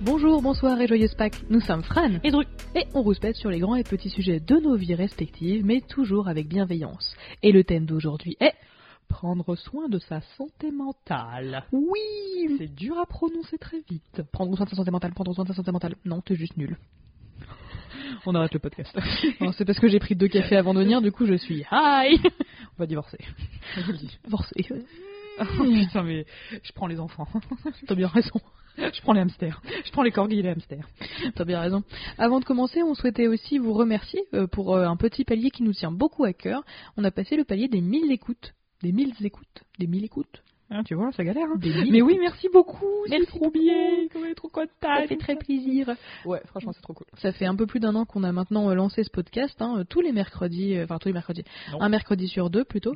Bonjour, bonsoir et joyeuse Pâques. Nous sommes Fran Et Dru. et on rouspète sur les grands et petits sujets de nos vies respectives, mais toujours avec bienveillance. Et le thème d'aujourd'hui est Prendre soin de sa santé mentale. oui, C'est dur à prononcer très vite. prendre soin de sa santé mentale, prendre soin de sa santé mentale. Non, t'es juste nul. On arrête le podcast. C'est parce que j'ai pris deux cafés avant de venir, du coup je suis high. On va divorcer. Je vous le dis. Forcé. Oh, putain, mais je prends les enfants. T'as bien raison. Je prends les hamsters. Je prends les corgis et les hamsters. T'as bien raison. Avant de commencer, on souhaitait aussi vous remercier euh, pour euh, un petit palier qui nous tient beaucoup à cœur. On a passé le palier des 1000 écoutes. Des 1000 écoutes. Des 1000 écoutes. Ah, tu vois, ça galère. Hein. Des 1000 Mais oui, merci beaucoup. Merci C'est trop bien. Est trop contente. Ça fait très plaisir. Ouais, franchement, c'est trop cool. Ça fait un peu plus d'un an qu'on a maintenant euh, lancé ce podcast, hein, euh, tous les mercredis, euh, enfin tous les mercredis, Non. un mercredi sur deux plutôt.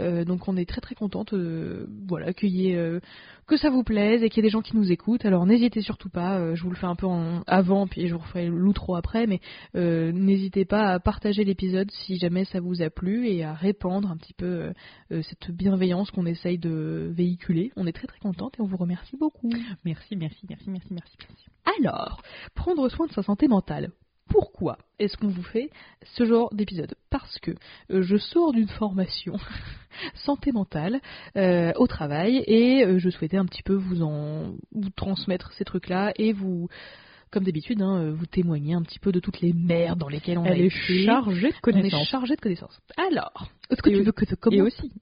Euh, donc on est très très contente, euh, voilà, qu'il y ait, euh, que ça vous plaise et qu'il y ait des gens qui nous écoutent. Alors n'hésitez surtout pas, euh, je vous le fais un peu en avant, puis je vous referai l'outro après, mais euh, n'hésitez pas à partager l'épisode si jamais ça vous a plu et à répandre un petit peu cette bienveillance qu'on essaye de véhiculer. On est très très contente et on vous remercie beaucoup. Merci, merci, merci, merci, merci, merci. Alors, prendre soin de sa santé mentale. Pourquoi est-ce qu'on vous fait ce genre d'épisode? Parce que euh, je sors d'une formation santé mentale euh, au travail et euh, je souhaitais un petit peu vous en vous transmettre ces trucs-là et vous, comme d'habitude, hein, euh, vous témoigner un petit peu de toutes les merdes dans lesquelles on a est été. chargée de On est connaissances. chargé de connaissances. Alors, est-ce que Et tu veux que je Et commence aussi,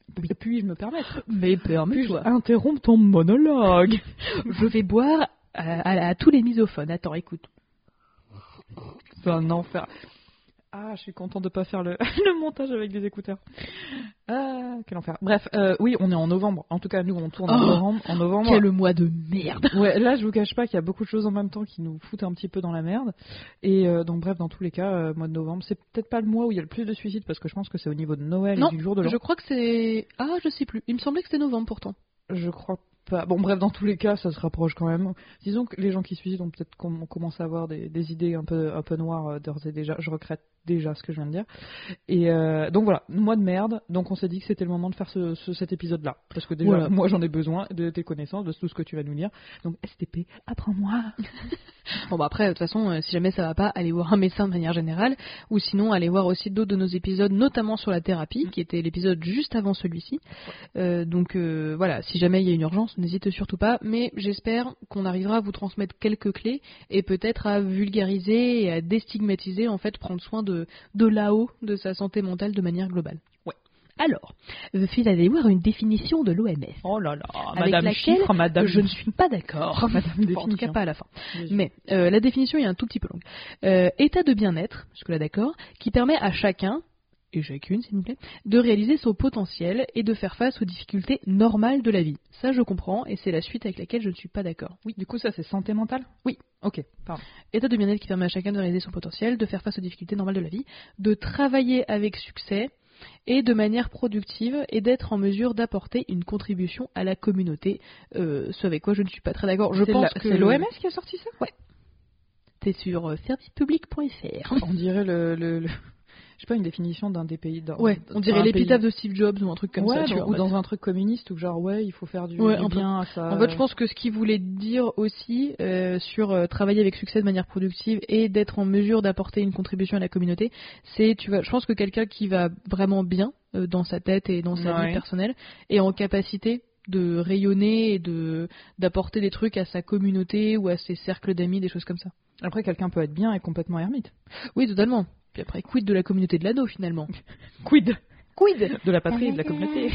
puis-je me permettre Mais permets-toi. interrompre ton monologue Je vais boire à, à- à tous les misophones. Attends, écoute. C'est un enfer. Ah, je suis content de pas faire le, le montage avec des écouteurs. Ah, quel enfer. Bref, euh, oui, on est en novembre. En tout cas, nous, on tourne en Oh, novembre. En novembre. Quel mois de merde Ouais, là, je vous cache pas qu'il y a beaucoup de choses en même temps qui nous foutent un petit peu dans la merde. Et euh, donc, bref, dans tous les cas, euh, mois de novembre, c'est peut-être pas le mois où il y a le plus de suicides parce que je pense que c'est au niveau de Noël Non, et du jour de l'an. Je crois que c'est. Ah, je sais plus. Il me semblait que c'était novembre pourtant. Je crois pas. Bon, bref, dans tous les cas, ça se rapproche quand même. Disons que les gens qui suicident ont peut-être com- commencé à avoir des, des idées un peu, un peu noires euh, d'ores et déjà. Je regrette déjà ce que je viens de dire. Et euh, donc voilà, mois de merde. Donc on s'est dit que c'était le moment de faire ce, ce- cet épisode-là. Parce que déjà, Voilà. moi j'en ai besoin de tes connaissances, de tout ce que tu vas nous dire. Donc STP, apprends-moi. Bon, bah après, de toute façon, euh, si jamais ça va pas, allez voir un médecin de manière générale. Ou sinon, allez voir aussi d'autres de nos épisodes, notamment sur la thérapie, qui était l'épisode juste avant celui-ci. Euh, donc voilà, si jamais il y a une urgence, n'hésitez surtout pas. Mais j'espère qu'on arrivera à vous transmettre quelques clés et peut-être à vulgariser et à déstigmatiser, en fait, prendre soin de, de là-haut de sa santé mentale de manière globale. Ouais. Alors, je suis allée voir une définition de l'OMS. Oh là là, Avec Madame laquelle Chiffre, Madame. Je ne suis pas d'accord. Madame en tout cas, pas à la fin. Mais Mais euh, la définition est un tout petit peu longue. Euh, état de bien-être, jusque-là d'accord, qui permet à chacun, et chacune s'il vous plaît, de réaliser son potentiel et de faire face aux difficultés normales de la vie. Ça je comprends et c'est la suite avec laquelle je ne suis pas d'accord. oui, du coup, ça c'est santé mentale? Oui. Ok, pardon. État de bien-être qui permet à chacun de réaliser son potentiel, de faire face aux difficultés normales de la vie, de travailler avec succès et de manière productive et d'être en mesure d'apporter une contribution à la communauté. Euh, ce avec quoi je ne suis pas très d'accord. Je pense la- que c'est l'OMS qui a sorti ça? C'est sur euh, servicepublic.fr. On dirait le, le, le- je sais pas une définition d'un des pays. d'un- Ouais, on dirait l'épitaphe de Steve Jobs ou un truc comme ouais, ça. tu dans- vois, ou dans un truc communiste où genre ouais, il faut faire du, Ouais, bien à ça. En fait, je pense que ce qu'il voulait dire aussi euh, sur euh, travailler avec succès de manière productive et d'être en mesure d'apporter une contribution à la communauté, c'est, tu vois, je pense que quelqu'un qui va vraiment bien euh, dans sa tête et dans sa Ouais. vie personnelle est en capacité de rayonner et de d'apporter des trucs à sa communauté ou à ses cercles d'amis, des choses comme ça. Après, quelqu'un peut être bien et complètement ermite. Oui, totalement. Puis après, quid de la communauté de l'ado finalement Quid Quid de la patrie et de la communauté.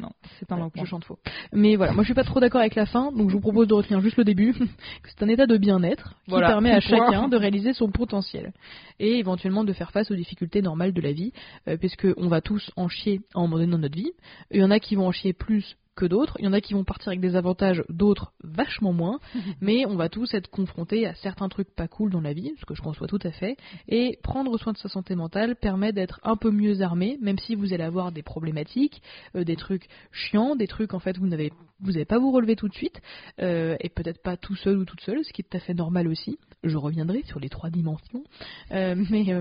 Non, c'est un Ouais, je chante faux. Mais voilà, moi je suis pas trop d'accord avec la fin, donc je vous propose de retenir juste le début, que c'est un état de bien-être qui Voilà, permet à point. chacun de réaliser son potentiel et éventuellement de faire face aux difficultés normales de la vie, euh, puisque on va tous en chier à un moment donné dans notre vie. Il y en a qui vont en chier plus que d'autres, il y en a qui vont partir avec des avantages, d'autres vachement moins, mais on va tous être confrontés à certains trucs pas cool dans la vie, ce que je conçois tout à fait, et prendre soin de sa santé mentale permet d'être un peu mieux armé, même si vous allez avoir des problématiques, euh, des trucs chiants, des trucs en fait vous n'avez vous n'allez pas vous relever tout de suite, euh, et peut-être pas tout seul ou toute seule, ce qui est tout à fait normal aussi. Je reviendrai sur les trois dimensions, Euh, mais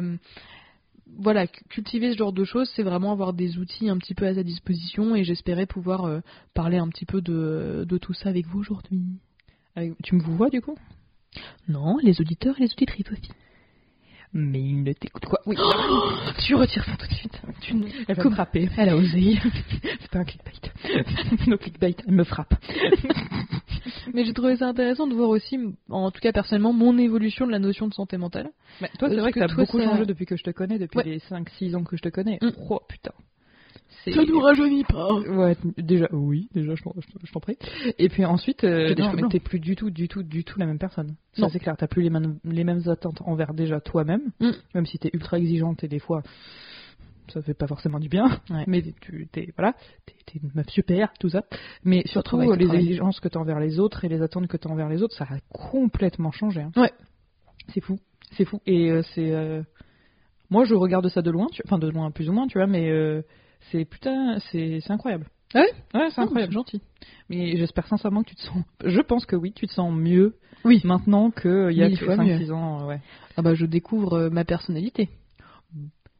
voilà, cu- cultiver ce genre de choses, c'est vraiment avoir des outils un petit peu à sa disposition, et j'espérais pouvoir euh, parler un petit peu de, de tout ça avec vous aujourd'hui. Avec- Tu me vois du coup? Non, les auditeurs et les auditrices aussi. Mais il ne t'écoute quoi Oui. Tu retires ça tout de suite. Tu ne- Elle va me frapper. Elle a osé. C'est pas un clickbait. no clickbait, elle me frappe. Mais j'ai trouvé ça intéressant de voir aussi, en tout cas personnellement, mon évolution de la notion de santé mentale. Mais toi, c'est Parce vrai que t'as toi, beaucoup ça- changé depuis que je te connais, depuis Ouais. les 5-6 ans que je te connais. Mm. Oh putain. C'est- rajeunit pas. Ouais, déjà, oui, déjà, je t'en- prie. Et puis ensuite, euh, t'es plus du tout, du tout, du tout la même personne. Ça, c'est clair. T'as plus les mêmes, les mêmes attentes envers déjà toi-même, Mm. même si t'es ultra exigeante et des fois, ça fait pas forcément du bien. Ouais. Mais tu, t'es, voilà, une meuf super, tout ça. Mais surtout, travail, ça les exigences que t'as envers les autres et les attentes que t'as envers les autres, ça a complètement changé. hein. Ouais. C'est fou, c'est fou. Et euh, c'est, euh, moi, je regarde ça de loin, tu... enfin de loin plus ou moins, tu vois, mais euh, c'est putain, c'est, incroyable. Ah ouais? Ouais, c'est Ah, incroyable. gentil. Mais j'espère sincèrement que tu te sens. Je pense que oui, tu te sens mieux Oui. maintenant qu'il y a Mille que fois 5-6 ans. Ouais. Ah bah je découvre euh, ma personnalité,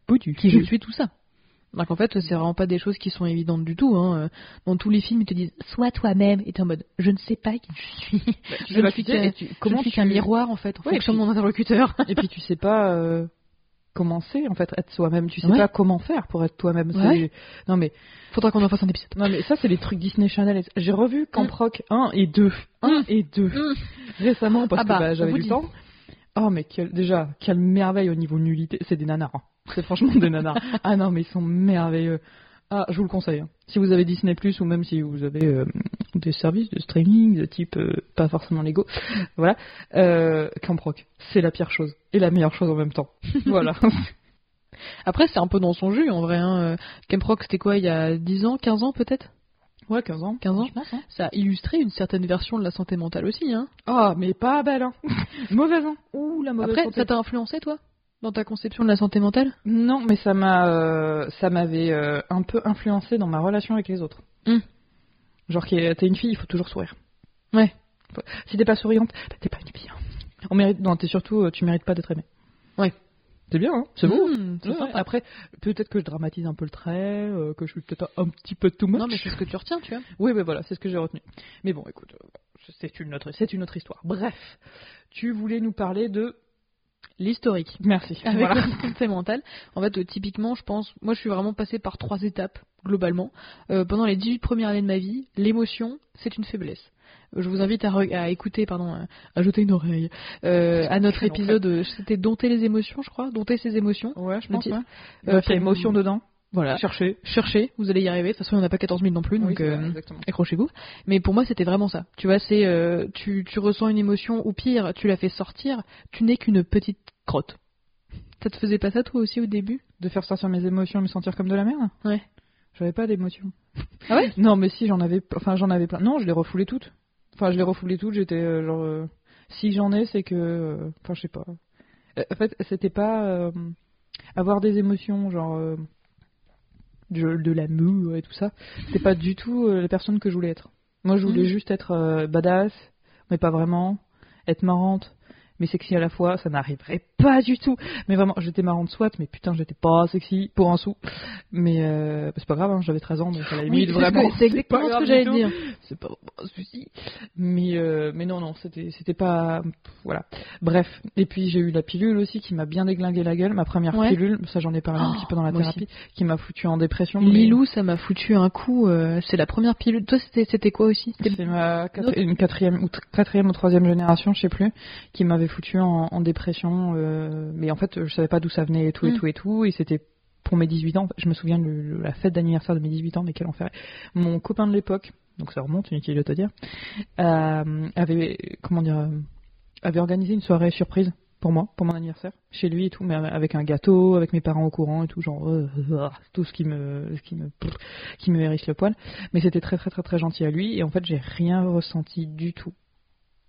Boudu. qui je suis tout ça. Donc en fait, c'est vraiment pas des choses qui sont évidentes du tout. Hein. Dans tous les films, ils te disent sois toi-même, et t'es en mode je ne sais pas qui je suis. je ne Bah, suis qu'un miroir en fait, en Ouais, fonction puis- de mon interlocuteur. Et puis tu sais pas euh, comment c'est en fait être soi-même. Tu sais Ouais. pas comment faire pour être toi-même. Ouais. Non mais Faudra qu'on en fasse un épisode. non mais ça c'est les trucs Disney Channel. J'ai revu Camp Mm. Rock 1 et 2. 1 Mm. et 2 Mm. récemment parce Ah bah, que bah, on j'avais du dit. temps. Oh mais quel- déjà quelle merveille au niveau nullité. C'est des nanars. hein. C'est franchement des nanars. Ah non mais ils sont merveilleux. Ah, je vous le conseille. hein. Si vous avez Disney Plus ou même si vous avez euh, des services de streaming de type euh, pas forcément légaux, voilà, euh, Camp Rock, c'est la pire chose et la meilleure chose en même temps. voilà. Après, c'est un peu dans son jus en vrai. Hein. Euh, Camp Rock, c'était quoi il y a 10 ans, 15 ans peut-être? Ouais, 15 ans. 15 ans je pense. Hein. Ça a illustré une certaine version de la santé mentale aussi. Hein. Ah, mais pas belle, hein. mauvaise, hein. Ouh, la mauvaise Après, santé. ça t'a influencé toi? Dans ta conception de la santé mentale? Non, mais ça m'a, euh, ça m'avait euh, un peu influencé dans ma relation avec les autres. Hmm. Genre, t'es une fille, il faut toujours sourire. Ouais. Si t'es pas souriante, bah, t'es pas une fille. hein. On mérite, non, t'es surtout, euh, tu mérites pas d'être aimé. Ouais. C'est bien, hein. C'est beau. Mmh, Ouais, sympa. Après, peut-être que je dramatise un peu le trait, euh, que je suis peut-être un petit peu too much. Non, mais c'est ce que tu retiens, tu vois. Oui, mais voilà, c'est ce que j'ai retenu. Mais bon, écoute, c'est une autre, c'est une autre histoire. Bref, tu voulais nous parler de. L'historique. Merci. Avec Voilà. la santé mentale. En fait, euh, typiquement, je pense, moi je suis vraiment passée par trois étapes, globalement. Euh, pendant les 18 premières années de ma vie, l'émotion, c'est une faiblesse. Euh, Je vous invite à, écouter, pardon, à, à jeter une oreille euh, à notre épisode, c'était Dompter les émotions, je crois, Dompter ses émotions. Ouais, je pense. ouais. Euh, Bref, il y a pour- émotion dedans. Voilà. Cherchez. Cherchez, vous allez y arriver. De toute façon, il n'y en a pas 14 000 non plus, Oui, donc euh, accrochez-vous. Mais pour moi, c'était vraiment ça. Tu vois, c'est euh, tu, tu ressens une émotion, ou pire, tu la fais sortir, tu n'es qu'une petite crotte. Ça te faisait pas ça toi aussi au début? De faire sortir mes émotions me sentir comme de la merde? Ouais. J'avais pas d'émotions. Ah ouais? Non, mais si, j'en avais. Enfin, j'en avais plein. Non, je les refoulais toutes. Enfin, je les refoulais toutes, j'étais euh, genre. Si j'en ai, c'est que. Enfin, je sais pas. En fait, c'était pas. Avoir des émotions, genre. De, de l'amour et tout ça. C'était pas du tout euh, la personne que je voulais être. Moi, je voulais Mhm. juste être euh, badass, mais pas vraiment. Être marrante, mais sexy à la fois, ça n'arriverait pas du tout. Mais vraiment, j'étais marrante soit, mais putain, j'étais pas sexy pour un sou. Mais euh, c'est pas grave, hein, j'avais 13 ans, donc à la limite, ce vraiment. c'est exactement ce que j'allais dire. C'est pas un souci. Mais, euh, mais non, non, c'était c'était pas. Voilà. Bref. Et puis j'ai eu la pilule aussi qui m'a bien déglingué la gueule. Ma première Ouais. pilule, ça j'en ai parlé un Oh, petit peu dans la moi thérapie, qui m'a foutu en dépression. mais Lilou, ça m'a foutu un coup. euh, c'est la première pilule. Toi, c'était c'était quoi aussi? C'était- ma quatri- une quatrième ou, tr- quatrième ou troisième génération, je sais plus, qui m'avait foutu en, en dépression. euh, mais en fait, je savais pas d'où ça venait et tout et Mm. tout et tout. Et c'était pour mes 18 ans. Je me souviens de la fête d'anniversaire de mes 18 ans, mais quel enfer. Mon copain de l'époque, donc ça remonte, inutile de te dire, euh, avait comment dire, euh, avait organisé une soirée surprise pour moi, pour mon anniversaire, chez lui et tout, mais avec un gâteau, avec mes parents au courant et tout, genre euh, euh, tout ce qui me, ce qui me, qui me hérisse le poil. Mais c'était très très très très gentil à lui et en fait j'ai rien ressenti du tout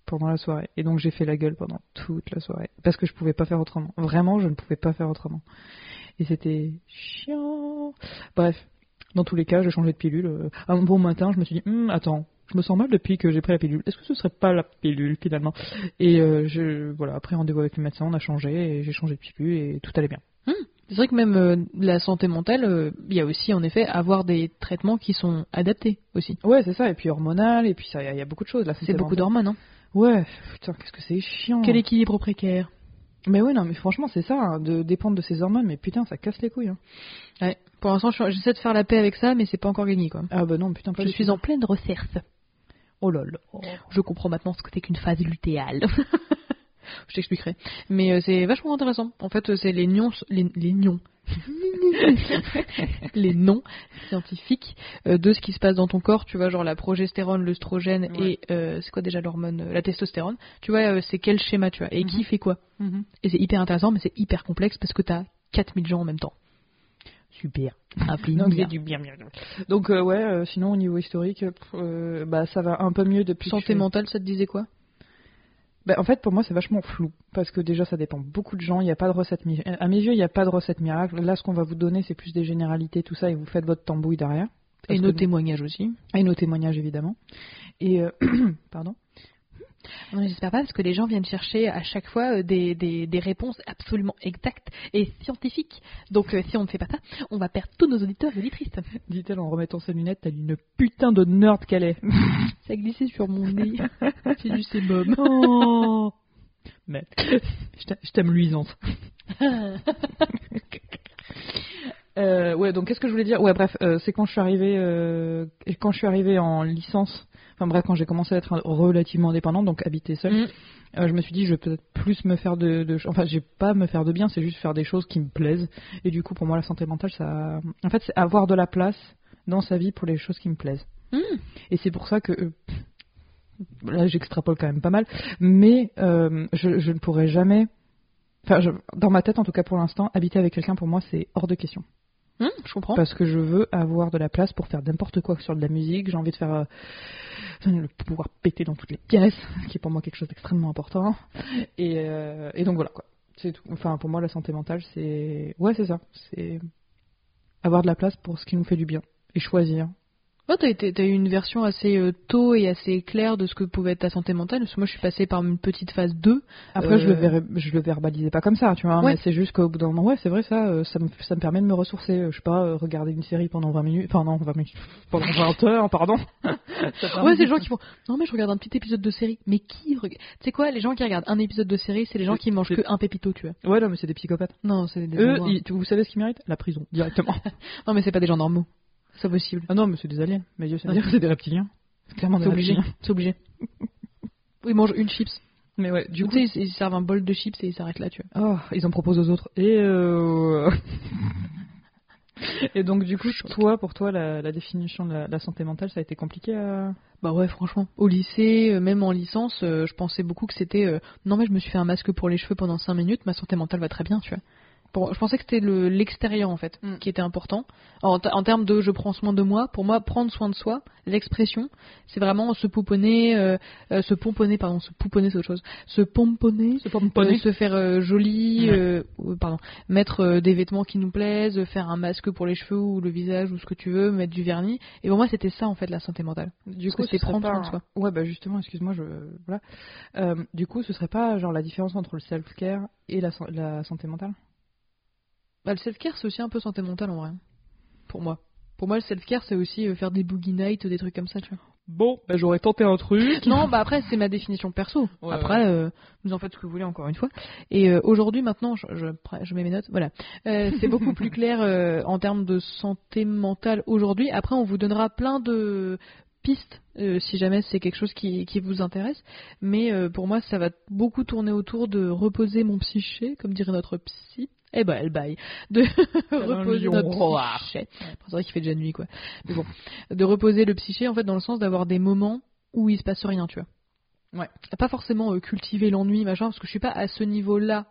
pendant la soirée et donc j'ai fait la gueule pendant toute la soirée parce que je pouvais pas faire autrement. Vraiment, je ne pouvais pas faire autrement. Et c'était chiant. Bref, dans tous les cas, j'ai changé de pilule. Euh, Un bon matin, je me suis dit, Hum, attends, je me sens mal depuis que j'ai pris la pilule. Est-ce que ce serait pas la pilule finalement? Et euh, je, voilà, après rendez-vous avec le médecin, on a changé et j'ai changé de pilule et tout allait bien. C'est vrai que même euh, la santé mentale, euh, il y a aussi en effet avoir des traitements qui sont adaptés aussi. Ouais, c'est ça. Et puis hormonal, et puis ça, il y, a- il y a beaucoup de choses là. C'est beaucoup d'hormones. Hein. Ouais, putain, qu'est-ce que c'est chiant. Quel équilibre précaire. Mais ouais, non, mais franchement, c'est ça, hein, de dépendre de ses hormones, mais putain, ça casse les couilles. Hein. Ouais. Pour l'instant, j'essaie de faire la paix avec ça, mais c'est pas encore gagné, quoi. Ah bah non, putain, pas Je suis en pleine recherche. Oh lol. Je comprends maintenant ce que c'est qu'une phase lutéale. je t'expliquerai. Mais euh, c'est vachement intéressant. En fait, euh, c'est les nions, les, les nions. les noms scientifiques euh, de ce qui se passe dans ton corps, tu vois, genre la progestérone, l'œstrogène Ouais. et euh, c'est quoi déjà l'hormone, euh, la testostérone. Tu vois, c'est quel schéma, tu vois, et qui Mhm. fait quoi. Mhm. Et c'est hyper intéressant, mais c'est hyper complexe parce que t'as 4000 gens en même temps. Super. Donc du bien, bien, bien. Donc euh, ouais, euh, sinon au niveau historique, bah ça va un peu mieux depuis. Santé je- mentale, ça te disait quoi? Bah, en fait, pour moi, c'est vachement flou parce que déjà, ça dépend beaucoup de gens. Il n'y a pas de recette mi- à mes yeux, il n'y a pas de recette miracle. Là, ce qu'on va vous donner, c'est plus des généralités, tout ça, et vous faites votre tambouille derrière. Parce Et que- nos témoignages aussi. et nos témoignages évidemment. Et euh, pardon. Non, j'espère pas parce que les gens viennent chercher à chaque fois euh, des, des, des réponses absolument exactes et scientifiques. Donc euh, si on ne fait pas ça, on va perdre tous nos auditeurs et auditrices. Dit-elle en remettant ses lunettes, t'as une putain de nerd qu'elle est. Ça a glissé sur mon nez. C'est du sébum. Oh. Mais je t'aime luisante. Euh, ouais, donc qu'est-ce que je voulais dire? Ouais, bref, euh, c'est quand je suis arrivée, euh, quand je suis arrivée en licence. Enfin bref, quand j'ai commencé à être relativement indépendante, donc habiter seule, Mm. je me suis dit je vais peut-être plus me faire de, de enfin j'ai pas me faire de bien, c'est juste faire des choses qui me plaisent. Et du coup, pour moi, la santé mentale, ça, en fait, c'est avoir de la place dans sa vie pour les choses qui me plaisent. Mm. Et c'est pour ça que là, j'extrapole quand même pas mal, mais je, je ne pourrais jamais, enfin, je- dans ma tête en tout cas pour l'instant, habiter avec quelqu'un pour moi c'est hors de question. Hum, je comprends. Parce que je veux avoir de la place pour faire n'importe quoi sur de la musique. J'ai envie de faire euh, le pouvoir péter dans toutes les pièces, qui est pour moi quelque chose d'extrêmement important. Et, euh, et donc voilà quoi. C'est tout. Enfin pour moi la santé mentale c'est ouais c'est ça. C'est avoir de la place pour ce qui nous fait du bien et choisir. Ouais, t'as, eu une version assez euh, tôt et assez claire de ce que pouvait être ta santé mentale. Parce que moi, je suis passée par une petite phase 2. Après, Euh, je, le je le verbalisais pas comme ça, tu vois. Ouais. Mais c'est juste qu'au bout d'un moment, ouais, c'est vrai, ça, euh, ça me, ça me permet de me ressourcer. Euh, Je sais pas, euh, regarder une série pendant 20 minutes. Enfin, non, 20 minutes. Pendant 20 heures, pardon. Ouais, c'est les gens qui font. Non, mais je regarde un petit épisode de série. Mais qui regarde Tu sais quoi Les gens qui regardent un épisode de série, c'est les gens qui mangent que un pépito, tu vois. Ouais, non, mais c'est des psychopathes. Non, c'est des. Eux, ils- vous savez ce qu'ils méritent? La prison, directement. Non, mais c'est pas des gens normaux. C'est possible. ah non, mais c'est des aliens. Mais Dieu, ça veut dire que c'est des reptiliens. C'est clairement des C'est obligé. reptiliens. C'est obligé. Ils mangent une chips. Mais ouais, du coup. ils, ils servent un bol de chips et ils s'arrêtent là, tu vois. Oh, ils en proposent aux autres. Et euh... Et donc, du coup, toi, pour toi, la, la définition de la, la santé mentale, ça a été compliqué à. Bah ouais, franchement. Au lycée, euh, même en licence, euh, je pensais beaucoup que c'était. euh, non, mais je me suis fait un masque pour les cheveux pendant 5 minutes, ma santé mentale va très bien, tu vois. Pour- je pensais que c'était le- l'extérieur en fait Mm. qui était important. En, en termes de je prends soin de moi, pour moi prendre soin de soi, l'expression, c'est vraiment se pouponner, euh, euh, se pomponner, pardon, se pouponner c'est autre chose, se pomponner, C'est pas euh, se faire euh, joli, euh, euh, pardon, mettre des vêtements qui nous plaisent, faire un masque pour les cheveux ou le visage ou ce que tu veux, mettre du vernis. Et pour moi c'était ça en fait la santé mentale. Du Parce coup, c'est ce prendre pas soin de soi. Ouais, bah justement, excuse-moi, je voilà. Euh, du coup, ce serait pas genre la différence entre le self-care et la, la santé mentale? Bah, le self-care, c'est aussi un peu santé mentale en vrai. Pour moi. Pour moi, le self-care, c'est aussi euh, faire des boogie nights, des trucs comme ça, tu vois. Bon, bah j'aurais tenté un truc. non, bah après, c'est ma définition perso. Ouais, après, euh, vous en faites ce que vous voulez, encore une fois. Et euh, aujourd'hui, maintenant, je, je, je mets mes notes, voilà. Euh, c'est beaucoup plus clair en termes de santé mentale aujourd'hui. Après, on vous donnera plein de pistes euh, si jamais c'est quelque chose qui, qui vous intéresse. Mais euh, pour moi, ça va beaucoup tourner autour de reposer mon psyché, comme dirait notre psy. Eh ben, elle baille. De reposer lion notre roi. psyché. C'est vrai qu'il fait déjà nuit, quoi. Mais bon, de reposer le psyché, en fait, dans le sens d'avoir des moments où il se passe rien, tu vois. Ouais. Pas forcément euh, cultiver l'ennui, machin, parce que je suis pas à ce niveau-là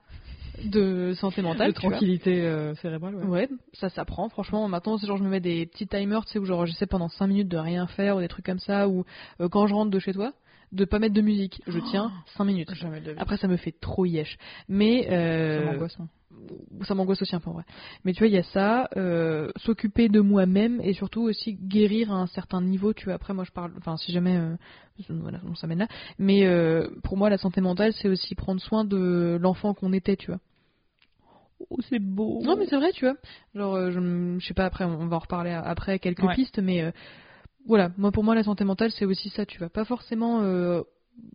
de santé mentale. de tranquillité euh, cérébrale, ouais. Ouais, ça s'apprend. Franchement, maintenant, c'est genre je me mets des petits timers, tu sais, où genre j'essaie pendant 5 minutes de rien faire ou des trucs comme ça, ou euh, quand je rentre de chez toi, de pas mettre de musique. Je tiens 5 minutes. Jamais de la vie. Après, ça me fait trop yesh. Mais Ça euh, m'angoisse, moi. ça m'angoisse aussi un peu en vrai. Mais tu vois, il y a ça, euh, s'occuper de moi-même et surtout aussi guérir à un certain niveau. Tu vois, après moi je parle, enfin si jamais, euh, voilà, on s'amène là. Mais euh, pour moi, la santé mentale, c'est aussi prendre soin de l'enfant qu'on était, tu vois. Oh, c'est beau. Non, mais c'est vrai, tu vois. Genre, euh, je, je sais pas, après, on va en reparler après quelques Ouais. pistes, mais euh, voilà, moi pour moi, la santé mentale, c'est aussi ça, tu vois. Pas forcément euh,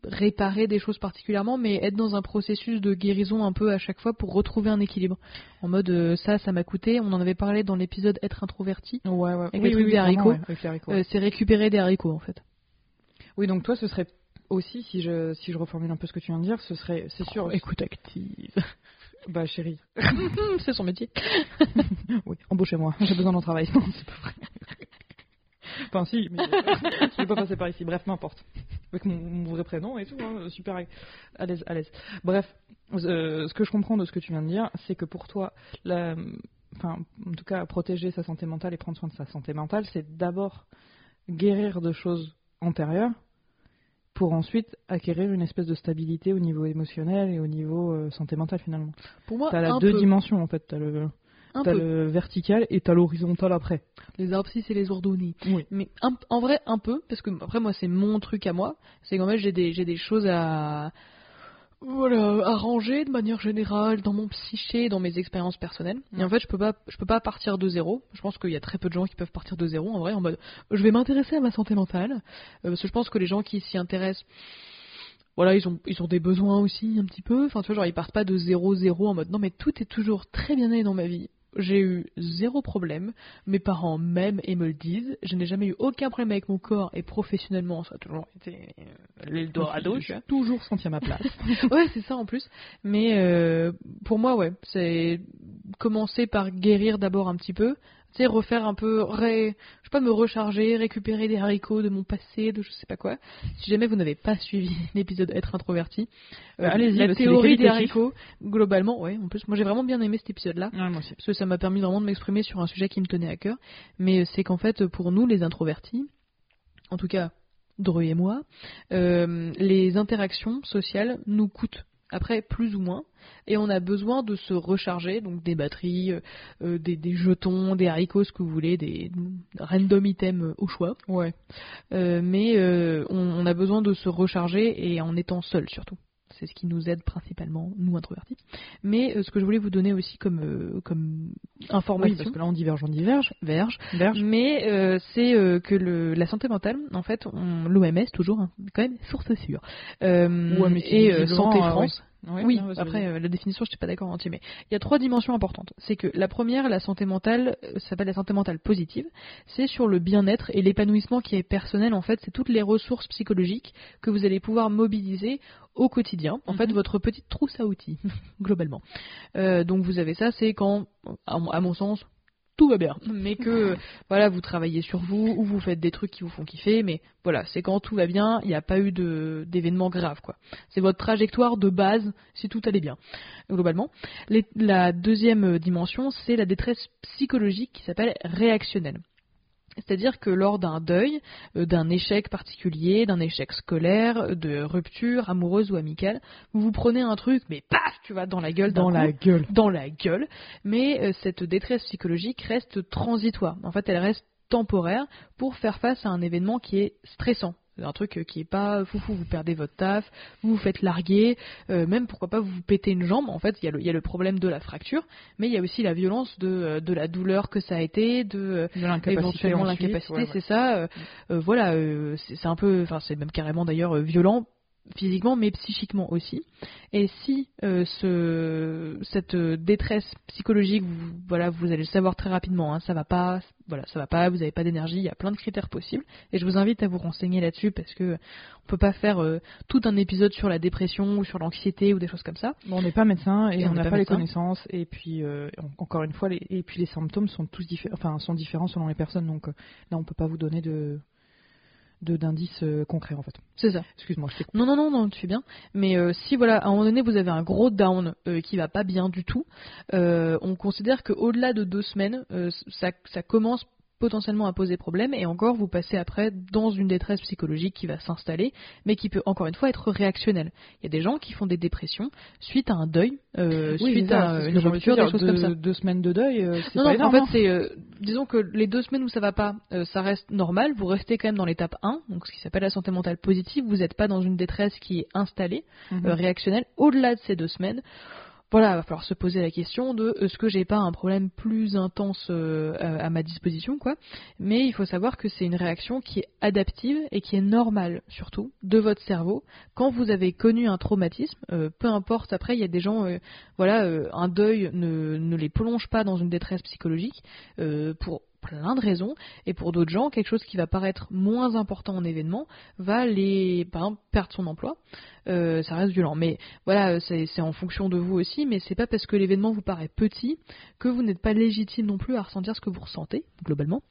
réparer des choses particulièrement, mais être dans un processus de guérison un peu à chaque fois pour retrouver un équilibre. En mode euh, ça, ça m'a coûté. On en avait parlé dans l'épisode être introverti. Ouais, ouais. Avec Oui, les oui, oui, des haricots. ouais, avec les haricots. Euh, c'est récupérer des haricots en fait. Oui, donc toi, ce serait aussi, si je, si je reformule un peu ce que tu viens de dire, ce serait, c'est sûr. écoute active. Bah, chérie. c'est son métier. Oui, embauchez-moi, j'ai besoin d'un travail. Non, c'est pas vrai. Enfin, si, mais euh, je vais pas passer par ici. Bref, n'importe. Avec mon, mon vrai prénom et tout, hein, super à l'aise, à l'aise. Bref, euh, ce que je comprends de ce que tu viens de dire, c'est que pour toi, la, enfin, en tout cas, protéger sa santé mentale et prendre soin de sa santé mentale, c'est d'abord guérir de choses antérieures pour ensuite acquérir une espèce de stabilité au niveau émotionnel et au niveau euh, santé mentale finalement. Pour moi, la un deux peu. dimensions en fait, le, Un t'as peu. le vertical et t'as l'horizontal après. Les arbres et les ordonnées. Oui. Mais un- en vrai, un peu, parce que après, moi, c'est mon truc à moi. C'est qu'en fait, j'ai des, j'ai des choses à, voilà, de manière générale dans mon psyché, dans mes expériences personnelles. Et en fait, je peux pas, je peux pas partir de zéro. Je pense qu'il y a très peu de gens qui peuvent partir de zéro, en vrai, en mode, je vais m'intéresser à ma santé mentale. Euh, parce que je pense que les gens qui s'y intéressent, voilà, ils ont, ils ont des besoins aussi, un petit peu. Enfin, tu vois, genre, ils partent pas de zéro, zéro en mode, non, mais tout est toujours très bien allé dans ma vie. J'ai eu zéro problème. Mes parents m'aiment et me le disent. Je n'ai jamais eu aucun problème avec mon corps et professionnellement, ça a toujours été euh, l'Eldorado. tu vois. toujours senti à ma place. ouais, c'est ça en plus. Mais euh, pour moi, ouais, c'est commencer par guérir d'abord un petit peu. Tu sais, refaire un peu, ré... je sais pas, me recharger, récupérer des haricots de mon passé, de je sais pas quoi. Si jamais vous n'avez pas suivi l'épisode Être introverti, euh, Allez-y, la théorie des haricots, globalement, ouais, en plus, moi j'ai vraiment bien aimé cet épisode-là Ouais, parce que ça m'a permis vraiment de m'exprimer sur un sujet qui me tenait à cœur. Mais c'est qu'en fait, pour nous, les introvertis, en tout cas Dru et moi, euh, les interactions sociales nous coûtent après plus ou moins, et on a besoin de se recharger, donc des batteries, euh, euh, des, des jetons, des haricots, ce que vous voulez, des random items au choix. Ouais. Euh, mais euh, on, on a besoin de se recharger et en étant seul surtout. C'est ce qui nous aide principalement, nous introvertis. Mais euh, ce que je voulais vous donner aussi comme, euh, comme Oui, information, parce que là on diverge, on diverge. verge, Verge. mais euh, c'est euh, que le, la santé mentale, en fait, l'OMS toujours, hein, quand même source sûre, Ouais, mais et Santé France. Ouais, oui, non, après euh, la définition, je suis pas d'accord en entier, mais il y a trois dimensions importantes. C'est que la première, la santé mentale, euh, ça s'appelle la santé mentale positive. C'est sur le bien-être et l'épanouissement qui est personnel. En fait, c'est toutes les ressources psychologiques que vous allez pouvoir mobiliser au quotidien. En fait, Mhm. votre petite trousse à outils, globalement. Euh, donc vous avez ça, c'est quand, à mon sens, tout va bien, mais que voilà, vous travaillez sur vous ou vous faites des trucs qui vous font kiffer, mais voilà, c'est quand tout va bien, il n'y a pas eu d'événements graves quoi. C'est votre trajectoire de base si tout allait bien, globalement. La deuxième dimension, c'est la détresse psychologique qui s'appelle réactionnelle. C'est-à-dire que lors d'un deuil, euh, d'un échec particulier, d'un échec scolaire, de rupture amoureuse ou amicale, vous vous prenez un truc, mais paf, tu vas dans la gueule Dans coup la gueule. dans la gueule, mais euh, cette détresse psychologique reste transitoire. En fait, elle reste temporaire pour faire face à un événement qui est stressant. Un truc euh, qui est pas foufou, vous perdez votre taf, vous vous faites larguer, euh, même pourquoi pas vous vous pétez une jambe. En fait, il y, a le- il y a le problème de la fracture, mais il y a aussi la violence de, euh, de la douleur que ça a été, de euh, De l'incapacité. éventuellement l'incapacité, ouais, ouais. c'est ça. euh, euh, voilà, euh, c'est c'est un peu, enfin c'est même carrément d'ailleurs euh, violent physiquement mais psychiquement aussi. Et si euh, ce, cette euh, détresse psychologique, vous, voilà, vous allez le savoir très rapidement, hein, ça va pas, voilà, ça va pas, vous n'avez pas d'énergie, il y a plein de critères possibles. Et je vous invite à vous renseigner là-dessus parce que on peut pas faire euh, tout un épisode sur la dépression ou sur l'anxiété ou des choses comme ça. Bon, on n'est pas médecin et, Et on n'a pas, pas les connaissances et puis euh, en- encore une fois les, et puis les symptômes sont tous différents enfin sont différents selon les personnes donc là on peut pas vous donner de d'indices euh, concrets en fait. C'est ça. Excuse-moi, je Non, non, non, non, tu fais bien. Mais euh, si voilà, à un moment donné, vous avez un gros down euh, qui va pas bien du tout, euh, on considère qu'au-delà de deux semaines, euh, ça, ça commence potentiellement à poser problème et encore vous passez après dans une détresse psychologique qui va s'installer mais qui peut encore une fois être réactionnelle. Il y a des gens qui font des dépressions suite à un deuil, euh, Oui, suite ça, à une rupture, des choses deux, comme ça. Deux semaines de deuil, euh, c'est Non, pas non, énorme. en hein. fait, c'est. euh, disons que les deux semaines où ça va pas, ça reste normal. Vous restez quand même dans l'étape 1, donc ce qui s'appelle la santé mentale positive. Vous n'êtes pas dans une détresse qui est installée, Mhm. réactionnelle. Au-delà de ces deux semaines, voilà, va falloir se poser la question de est-ce que j'ai pas un problème plus intense euh, à, ma disposition, quoi. Mais il faut savoir que c'est une réaction qui est adaptive et qui est normale, surtout, de votre cerveau. Quand vous avez connu un traumatisme, euh, peu importe, après, il y a des gens, euh, voilà, euh, un deuil ne, ne les plonge pas dans une détresse psychologique euh, pour plein de raisons, et pour d'autres gens, quelque chose qui va paraître moins important en événement va les, perdre son emploi. Euh, ça reste violent, mais voilà, c'est c'est en fonction de vous aussi, mais c'est pas parce que l'événement vous paraît petit que vous n'êtes pas légitime non plus à ressentir ce que vous ressentez, globalement.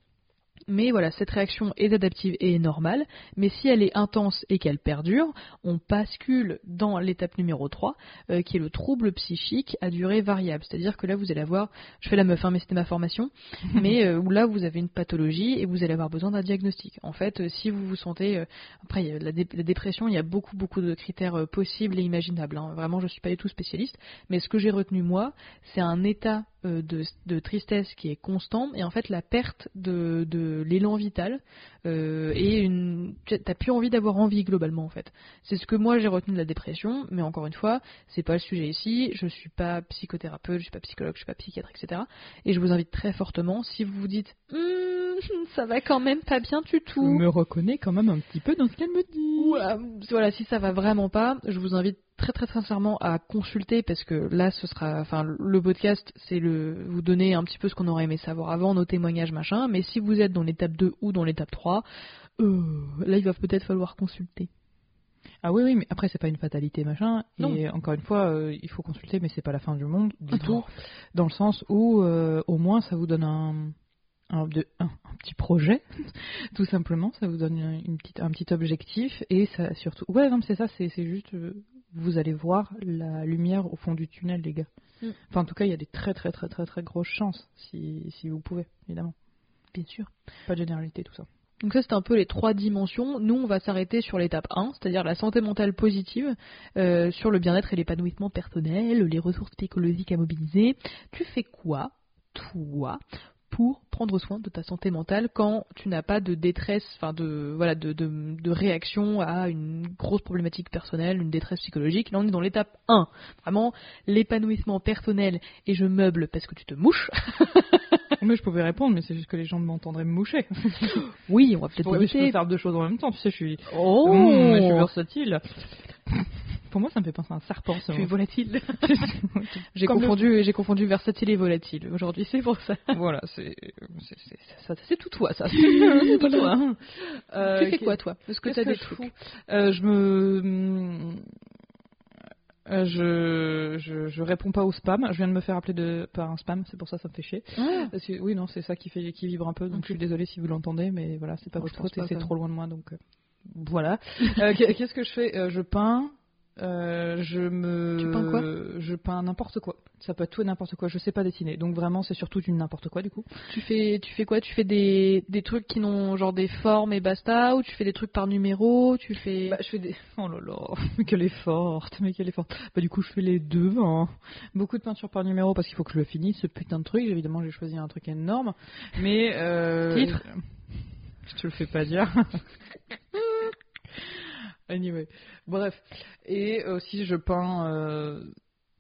Mais voilà, cette réaction est adaptive et est normale, mais si elle est intense et qu'elle perdure, on bascule dans l'étape numéro 3, euh, qui est le trouble psychique à durée variable. C'est-à-dire que là, vous allez avoir, je fais la meuf, hein, mais c'était ma formation, mais euh, où là, vous avez une pathologie et vous allez avoir besoin d'un diagnostic. En fait, euh, si vous vous sentez, euh, après, il y a la, dé- la dépression, il y a beaucoup, beaucoup de critères euh, possibles et imaginables. hein. Vraiment, je suis pas du tout spécialiste, mais ce que j'ai retenu moi, c'est un état de, de tristesse qui est constant et en fait la perte de, de l'élan vital euh, et une tu- t'as plus envie d'avoir envie globalement en fait. C'est ce que moi j'ai retenu de la dépression mais encore une fois c'est pas le sujet ici. Je suis pas psychothérapeute je suis pas psychologue je suis pas psychiatre etc et je vous invite très fortement si vous vous dites Hum, ça va quand même pas bien du Je tout. me reconnais quand même un petit peu dans ce qu'elle me dit. euh, voilà, si ça va vraiment pas, je vous invite très très sincèrement à consulter parce que là ce sera enfin le podcast c'est le vous donner un petit peu ce qu'on aurait aimé savoir avant nos témoignages machin mais si vous êtes dans l'étape 2 ou dans l'étape 3 euh, là il va peut-être falloir consulter. Ah oui, oui, mais après, c'est pas une fatalité, machin. Non. Et encore une fois, euh, il faut consulter, mais c'est pas la fin du monde du tout. Dans le sens où, euh, au moins, ça vous donne un, un, de- un- un petit projet, tout simplement. Ça vous donne une, une petite, un petit objectif. Et ça, surtout. Ouais, non, c'est ça, c'est c'est juste. euh, vous allez voir la lumière au fond du tunnel, les gars. Mm. Enfin, en tout cas, il y a des très, très, très, très, très grosses chances, si, si vous pouvez, évidemment. Bien sûr. Pas de généralité, tout ça. Donc ça c'est un peu les trois dimensions. Nous on va s'arrêter sur l'étape 1, c'est-à-dire la santé mentale positive, euh, sur le bien-être et l'épanouissement personnel, les ressources psychologiques à mobiliser. Tu fais quoi, toi, pour prendre soin de ta santé mentale quand tu n'as pas de détresse, enfin de voilà de, de, de réaction à une grosse problématique personnelle, une détresse psychologique. Là on est dans l'étape 1, vraiment l'épanouissement personnel et je meuble parce que tu te mouches. mais je pouvais répondre, mais c'est juste que les gens m'entendraient me moucher. Oui, on va peut-être mais je peux éviter. faire deux choses en même temps, tu sais, je suis. Oh, Mmh, je suis versatile. Pour moi, ça me fait penser à un serpent. Tu es mot. volatile. J'ai le- confondu, j'ai confondu versatile et volatile. Aujourd'hui, c'est pour ça. Voilà, c'est c'est- tout toi, ça. C'est tout toi. hein. Euh, tu fais qu'est- quoi, toi Est-ce que t'as que des je trucs Euh, Je me. euh, je, je, je réponds pas au spam. Je viens de me faire appeler de, par un spam, c'est pour ça que ça me fait chier. Ah, que- oui, non, c'est ça qui, fait, qui vibre un peu, donc je suis désolée si vous l'entendez, mais voilà, c'est pas Bon, votre je faute et c'est trop loin de moi, donc euh, voilà. Euh, qu'est- Qu'est-ce que je fais? Euh, Je peins. Euh, je me. Tu peins quoi? Je peins n'importe quoi. Ça peut être tout et n'importe quoi. Je sais pas dessiner, donc vraiment c'est surtout du n'importe quoi du coup. Tu fais, tu fais quoi? Tu fais des, des trucs qui n'ont genre des formes et basta? Ou tu fais des trucs par numéro? Tu fais Bah, je fais des. Oh là là, mais qu'elle est forte, mais qu'elle est forte. Bah, du coup, je fais les deux. hein. Beaucoup de peinture par numéro parce qu'il faut que je le finisse, ce putain de truc. Évidemment, j'ai choisi un truc énorme. Mais. Euh... Titre? Je te le fais pas dire. Anyway. Bref. Et aussi, je peins euh,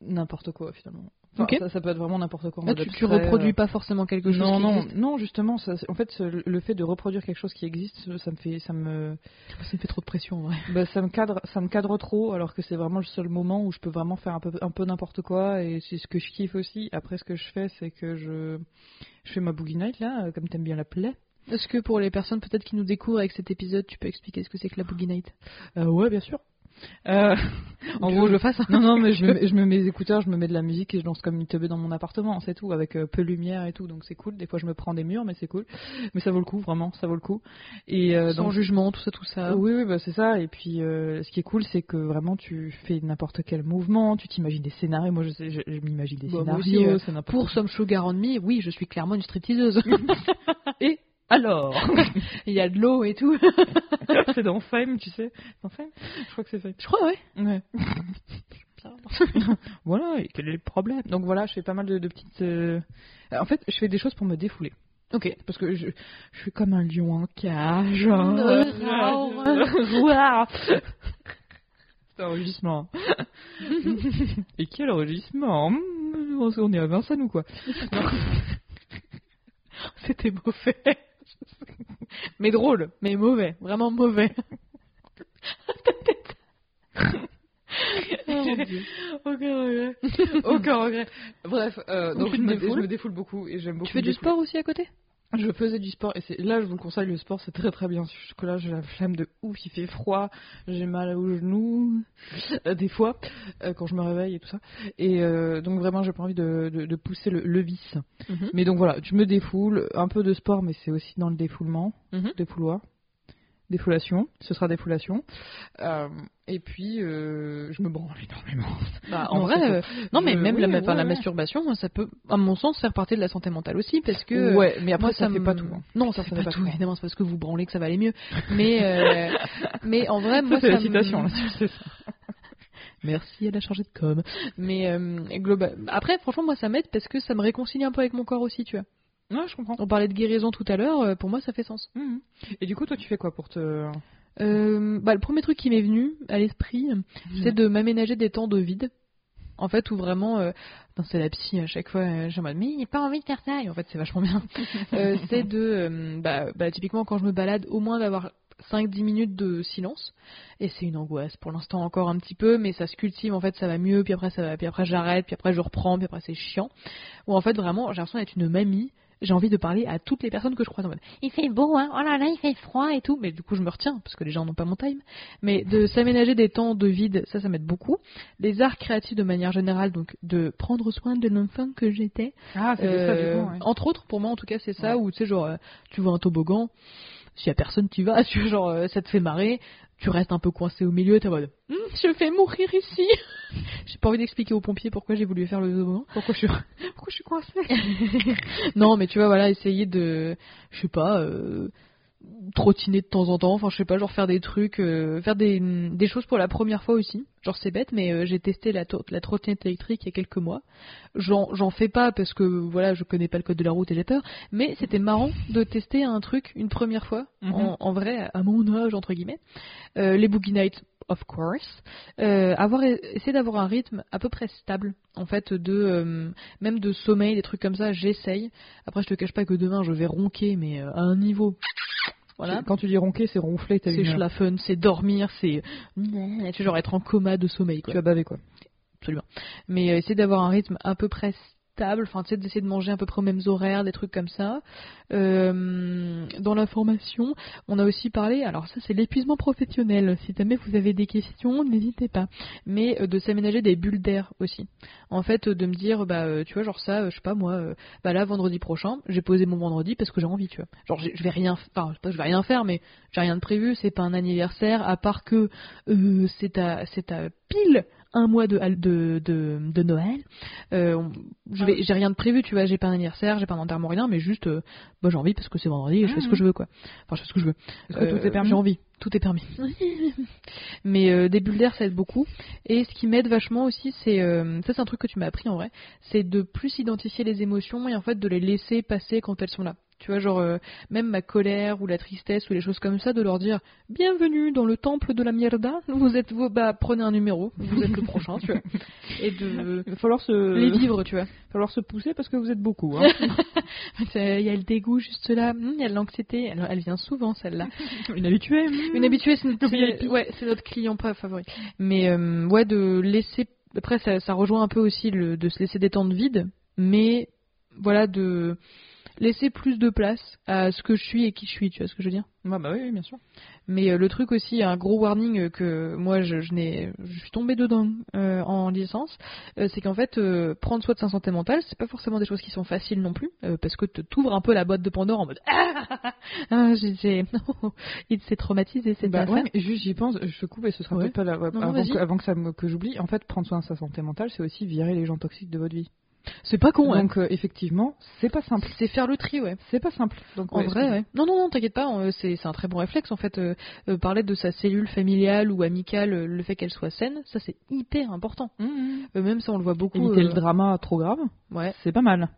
n'importe quoi finalement. Enfin, ça, ça peut être vraiment n'importe quoi. en Ah, tu, tu reproduis euh, pas forcément quelque chose non, qui non, existe non, justement, ça, en fait, le fait de reproduire quelque chose qui existe, ça me fait, ça me, Ça me fait trop de pression, en vrai. bah, ça me cadre, ça me cadre trop, alors que c'est vraiment le seul moment où je peux vraiment faire un peu, un peu n'importe quoi, et c'est ce que je kiffe aussi. Après, ce que je fais, c'est que je, je fais ma boogie night là, comme t'aimes bien l'appeler. Est-ce que pour les personnes peut-être qui nous découvrent avec cet épisode, tu peux expliquer ce que c'est que la Boogie Night? Euh, ouais, bien sûr. Euh, En gros, je le fasse. non, non, mais je me, mets- je me mets mes écouteurs, je me mets de la musique et je lance comme une teubée dans mon appartement, c'est tout, avec euh, peu de lumière et tout, donc c'est cool. Des fois, je me prends des murs, mais c'est cool. Mais ça vaut le coup, vraiment, ça vaut le coup. Et euh, Sans donc- jugement, tout ça, tout ça. Oui, oui, bah, c'est ça. Et puis, euh, ce qui est cool, c'est que vraiment, tu fais n'importe quel mouvement, tu t'imagines des scénarios. Moi, je, sais- je, je m'imagine des Bah, aussi, scénarios. euh, Pour Some Sugar on Me, oui, je suis clairement une stripteaseuse. Et alors Il y a de l'eau et tout. C'est dans Fame, tu sais. Dans Fame Je crois que c'est Fame. Je crois, ouais. Ouais. Voilà, et quel est le problème? Donc voilà, je fais pas mal de, de petites. euh, En fait, je fais des choses pour me défouler. Ok. Parce que je, je suis comme un lion en cage. C'est C'est enregistrement. Et quel enregistrement? Mmh, On est à Vincennes ou quoi? C'était mauvais. Mais drôle, mais mauvais, vraiment mauvais. Oh, mon Dieu. Aucun regret. Aucun regret. Bref, euh, donc je me, défoules je me défoule beaucoup et j'aime beaucoup. Tu fais du sport aussi à côté? Je faisais du sport et c'est là je vous le conseille le sport c'est très très bien. Jusque là j'ai la flemme de ouf, il fait froid, j'ai mal aux genoux euh, des fois euh, quand je me réveille et tout ça. Et euh, donc vraiment j'ai pas envie de, de, de pousser le, le vice. Mais donc voilà, je me défoule, un peu de sport mais c'est aussi dans le défoulement, Mhm. défouloir. Défoulation, ce sera défoulation. Euh, et puis, euh, je me branle énormément. Bah, en vrai, euh, non mais Je- même oui, la, ouais, la ouais. masturbation, ça peut, à mon sens, faire partie de la santé mentale aussi, parce que ouais, mais après moi, ça, me- fait pas tout. hein. Non, ça, Ça fait fait pas pas tout. tout. Évidemment, c'est parce que vous branlez que ça va aller mieux. Mais, euh, mais en vrai, moi, Ça, c'est la citation, là, c'est ça. Merci à la chargée de com. Mais euh, global... après, franchement, moi, ça m'aide parce que ça me réconcilie un peu avec mon corps aussi, tu vois. Ouais, je comprends. On parlait de guérison tout à l'heure, euh, pour moi, ça fait sens. Mhm. Et du coup, toi, tu fais quoi pour te. Euh, bah, le premier truc qui m'est venu à l'esprit, c'est de m'aménager des temps de vide. En fait, où vraiment, euh, non, c'est la psy à chaque fois, euh, j'ai mais il pas envie de faire ça. Et en fait, c'est vachement bien. Euh, c'est de, bah, bah, typiquement, quand je me balade, au moins d'avoir 5-10 minutes de silence. Et c'est une angoisse. Pour l'instant, encore un petit peu, mais ça se cultive. En fait, ça va mieux. Puis après, ça va, puis après, j'arrête. Puis après, je reprends. Puis après, c'est chiant. Ou en fait, vraiment, j'ai l'impression d'être une mamie. J'ai envie de parler à toutes les personnes que je croise en mode il fait beau hein oh là là il fait froid et tout mais du coup je me retiens parce que les gens n'ont pas mon time mais de s'aménager des temps de vide ça ça m'aide beaucoup les arts créatifs de manière générale donc de prendre soin de l'enfant que j'étais Ah, c'est ça, du euh, coup. ouais. entre autres, pour moi en tout cas, c'est ça Ouais. où tu sais, genre, euh, tu vois un toboggan, s'il y a personne, tu vas, tu genre, euh, ça te fait marrer, tu restes un peu coincé au milieu, t'es en mode, Hum, je vais mourir ici. j'ai pas envie d'expliquer aux pompiers pourquoi j'ai voulu faire le toboggan. Pourquoi je suis, pourquoi je suis coincée? Non, mais tu vois, voilà, essayer de, je sais pas, euh, trottiner de temps en temps, enfin, je sais pas, genre faire des trucs, euh, faire des, des choses pour la première fois aussi. Genre, c'est bête, mais euh, j'ai testé la, trottinette électrique il y a quelques mois. J'en j'en fais pas parce que, voilà, je connais pas le code de la route et j'ai peur, mais c'était marrant de tester un truc une première fois, Mhm. en, en vrai, à mon âge, entre guillemets. Euh, les Boogie Nights, of course. Euh, avoir, essayer d'avoir un rythme à peu près stable, en fait, de, euh, même de sommeil, des trucs comme ça, j'essaye. Après, je te cache pas que demain, je vais ronquer, mais euh, à un niveau. Voilà. Quand tu dis ronquer, c'est ronfler, t'as C'est une... schlafen, c'est dormir, c'est. Tu genre être en coma de sommeil, quoi. Tu as bavé, quoi. Absolument. Mais euh, essayer d'avoir un rythme à peu près enfin, tu sais, d'essayer de manger à peu près aux mêmes horaires, des trucs comme ça. Euh, dans l'information, on a aussi parlé, alors ça, c'est l'épuisement professionnel. Si jamais vous avez des questions, n'hésitez pas. Mais euh, de s'aménager des bulles d'air aussi. En fait, euh, de me dire, bah, euh, tu vois, genre ça, je sais pas, moi, bah là, vendredi prochain, j'ai posé mon vendredi parce que j'ai envie, tu vois. Genre, je vais rien, enfin, je vais rien faire, mais j'ai rien de prévu, c'est pas un anniversaire, à part que c'est à, c'est à pile un mois de, de, de, de Noël. Euh, on- je vais, j'ai rien de prévu, tu vois, j'ai pas un anniversaire, j'ai pas un enterrement, rien, mais juste, euh, bah, j'ai envie parce que c'est vendredi et je fais ce que je veux, quoi. Enfin, je fais ce que je veux. Est-ce que tout Euh, est permis? J'ai envie, tout est permis. mais euh, des bulles d'air, ça aide beaucoup. Et ce qui m'aide vachement aussi, c'est, ça c'est un truc que tu m'as appris en vrai, c'est de plus identifier les émotions et en fait de les laisser passer quand elles sont là. Tu vois, genre, euh, même ma colère ou la tristesse ou les choses comme ça, de leur dire Bienvenue dans le temple de la mierda, vous êtes, vous, bah, prenez un numéro, vous êtes le prochain, tu vois. Et de Il va falloir se... les vivre, tu vois. Il va falloir se pousser parce que vous êtes beaucoup. Hein. Il y a le dégoût juste là, Hum, il y a l'anxiété, elle, elle vient souvent celle-là. Une habituée. hmm. Une habituée, c'est notre, ouais, c'est notre client pas favori. Mais euh, ouais, de laisser. Après, ça, ça rejoint un peu aussi le, de se laisser des temps de vide, mais voilà, de laisser plus de place à ce que je suis et qui je suis, tu vois ce que je veux dire? Bah, bah oui, oui, bien sûr. Mais euh, le truc aussi, un gros warning euh, que moi je, je n'ai, je suis tombée dedans euh, en licence, c'est qu'en fait prendre soin de sa santé mentale, c'est pas forcément des choses qui sont faciles non plus, parce que tu t'ouvres un peu la boîte de Pandore en mode ah, ah, j'ai, j'ai- il s'est traumatisé, c'est Bah, ouais, mais juste j'y pense, je coupe et ce sera Ouais. peut-être pas la... Non, avant, que, avant que ça me, que j'oublie. En fait, prendre soin de sa santé mentale, c'est aussi virer les gens toxiques de votre vie. C'est pas con, hein. Donc euh, effectivement, c'est pas simple. C'est faire le tri, ouais. C'est pas simple. Donc En ouais, vrai, ouais. Non, non, non, t'inquiète pas, euh, c'est un très bon réflexe en fait. euh, euh, parler de sa cellule familiale ou amicale, le fait qu'elle soit saine, ça c'est hyper important. Mhm. Euh, même ça, on le voit beaucoup. Éviter le drama trop grave, Ouais. c'est pas mal.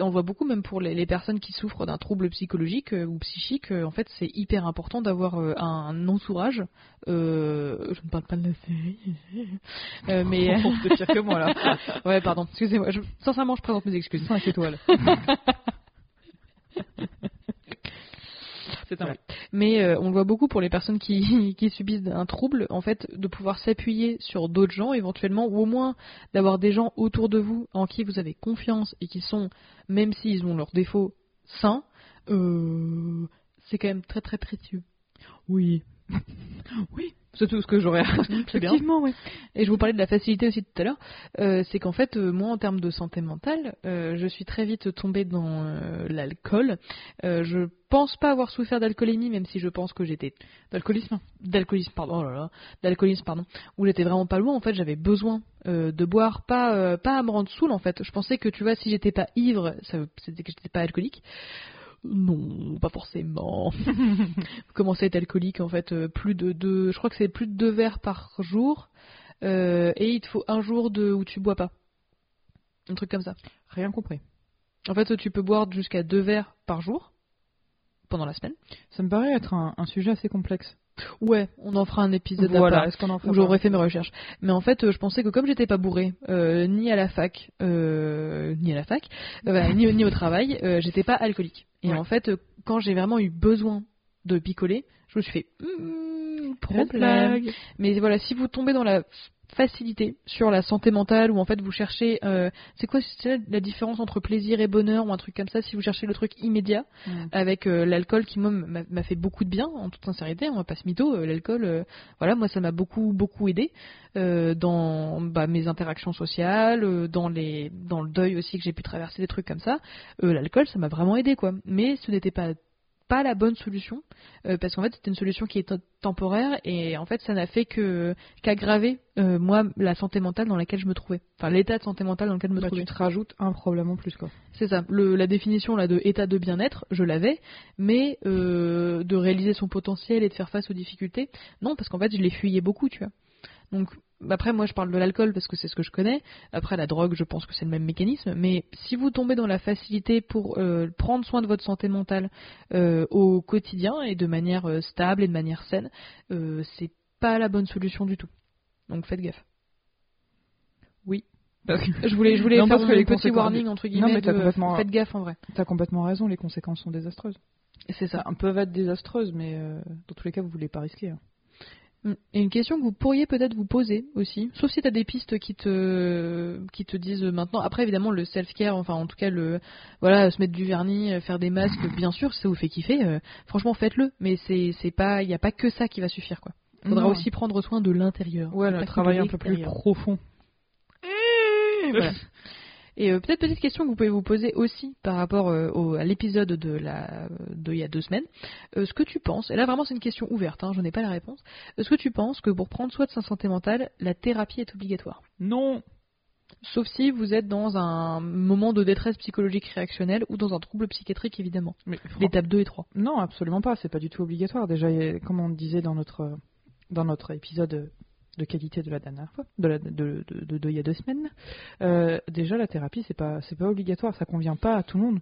On voit beaucoup même pour les, les personnes qui souffrent d'un trouble psychologique euh, ou psychique, euh, en fait c'est hyper important d'avoir euh, un entourage. je ne parle pas de la série, mais C'est pire que moi là. ouais pardon, excusez-moi. Je... Sincèrement, je présente mes excuses. 5 étoiles. C'est un Mais euh, on le voit beaucoup pour les personnes qui, subissent un trouble, en fait, de pouvoir s'appuyer sur d'autres gens éventuellement, ou au moins d'avoir des gens autour de vous en qui vous avez confiance et qui sont, même s'ils ont leurs défauts, sains. Euh, c'est quand même très très précieux. Oui. Oui. C'est tout ce que j'aurais. Bien. Effectivement, oui. Et je vous parlais de la facilité aussi tout à l'heure. Euh, c'est qu'en fait, euh, moi, en termes de santé mentale, euh, je suis très vite tombée dans l'alcool. Je pense pas avoir souffert d'alcoolémie, même si je pense que j'étais D'alcoolisme. d'alcoolisme, pardon, oh là là, d'alcoolisme, pardon, où j'étais vraiment pas loin. En fait, j'avais besoin de boire, pas pas à me rendre saoul. En fait, je pensais que tu vois, si j'étais pas ivre, ça c'était que j'étais pas alcoolique. Non, pas forcément. Commencer à être alcoolique, en fait, euh, plus de deux, je crois que c'est plus de deux verres par jour, euh, et il te faut un jour de où tu bois pas. Un truc comme ça. Rien compris. En fait, tu peux boire jusqu'à deux verres par jour pendant la semaine. Ça me paraît être un, un sujet assez complexe. Ouais, on en fera un épisode Voilà, à part est-ce qu'on en où j'aurais fait mes recherches. Mais en fait, euh, je pensais que comme j'étais pas bourré, euh, ni à la fac, euh, ni à la fac, bah, ni, au- ni au travail, j'étais pas alcoolique. Et Ouais. en fait, quand j'ai vraiment eu besoin de picoler, je me suis fait Hmm, problème. Mais voilà, si vous tombez dans la facilité sur la santé mentale ou en fait vous cherchez euh, c'est quoi c'est la différence entre plaisir et bonheur ou un truc comme ça si vous cherchez le truc immédiat Mm. avec euh, l'alcool qui moi m'a fait beaucoup de bien en toute sincérité on va pas se mytho euh, l'alcool euh, voilà moi ça m'a beaucoup beaucoup aidé euh, dans bah, mes interactions sociales euh, dans les dans le deuil aussi que j'ai pu traverser des trucs comme ça Euh, l'alcool ça m'a vraiment aidé quoi mais ce n'était pas pas la bonne solution euh, parce qu'en fait c'était une solution qui est temporaire et en fait ça n'a fait que qu'aggraver euh, moi la santé mentale dans laquelle je me trouvais enfin l'état de santé mentale dans lequel je me Bah, trouvais tu te rajoutes un problème en plus, quoi. c'est ça. Le, la définition là de état de bien-être, je l'avais, mais euh, de réaliser son potentiel et de faire face aux difficultés, non, parce qu'en fait, je les fuyais beaucoup, tu vois. Donc après, moi, je parle de l'alcool parce que c'est ce que je connais. Après, la drogue, je pense que c'est le même mécanisme. Mais si vous tombez dans la facilité pour euh, prendre soin de votre santé mentale euh, au quotidien et de manière euh, stable et de manière saine, euh, c'est pas la bonne solution du tout. Donc faites gaffe. Je voulais, je voulais Non, faire parce que mon les petit conséquences- warning entre Non, guillemets. mais de- complètement- Faites gaffe en vrai. T'as complètement raison, les conséquences sont désastreuses. C'est ça. Ça peuvent être désastreuses, mais dans tous les cas, vous voulez pas risquer. hein. Et une question que vous pourriez peut-être vous poser aussi, sauf si tu as des pistes qui te qui te disent maintenant. Après évidemment le self-care, enfin en tout cas le voilà se mettre du vernis, euh, faire des masques, bien sûr, si ça vous fait kiffer. euh, franchement faites-le, mais c'est c'est pas il y a pas que ça qui va suffire quoi. Il faudra Non. aussi prendre soin de l'intérieur. Ouais, pas le que de travail un peu plus profond. Voilà. Et euh, peut-être petite question que vous pouvez vous poser aussi par rapport euh, au- à l'épisode de la de il y a deux semaines. Euh, ce que tu penses, et là vraiment c'est une question ouverte, hein, je n'ai pas la réponse. Est-ce que tu penses que pour prendre soin de sa santé mentale, la thérapie est obligatoire? Non. Sauf si vous êtes dans un moment de détresse psychologique réactionnelle ou dans un trouble psychiatrique évidemment. Mais L'étape 2 et 3. Non, absolument pas. C'est pas du tout obligatoire. Déjà, comme on disait dans notre dans notre épisode de qualité de la dernière fois, de, la, de, de, il y a deux semaines, euh, déjà la thérapie c'est pas c'est pas obligatoire. Ça convient pas à tout le monde.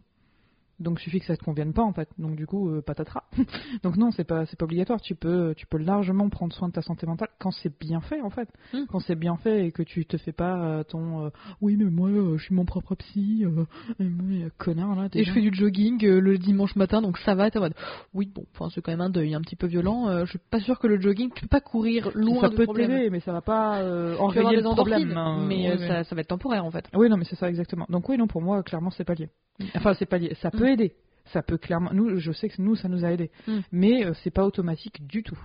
Donc suffit que ça te convienne pas en fait. Donc du coup euh, patatras. Donc non, c'est pas c'est pas obligatoire. Tu peux tu peux largement prendre soin de ta santé mentale quand c'est bien fait en fait. Mm. Quand c'est bien fait et que tu te fais pas euh, ton euh, oui mais moi euh, je suis mon propre psy, euh, euh, connard là. Et je fais du jogging le dimanche matin, donc ça va. T'es en mode, oui, bon, enfin c'est quand même un deuil un petit peu violent. je suis pas sûre que le jogging, tu peux pas courir loin ça du peut t'aider, mais ça va pas enrayer le problème. hein. mais Ouais, ça, ça va être temporaire en fait. Oui, non, mais c'est ça exactement. Donc oui, non, pour moi, clairement, c'est pas lié. Enfin, c'est pas lié. Ça peut Mm. Aider. Ça peut clairement. Nous, je sais que nous, ça nous a aidé, Mm. mais euh, c'est pas automatique du tout.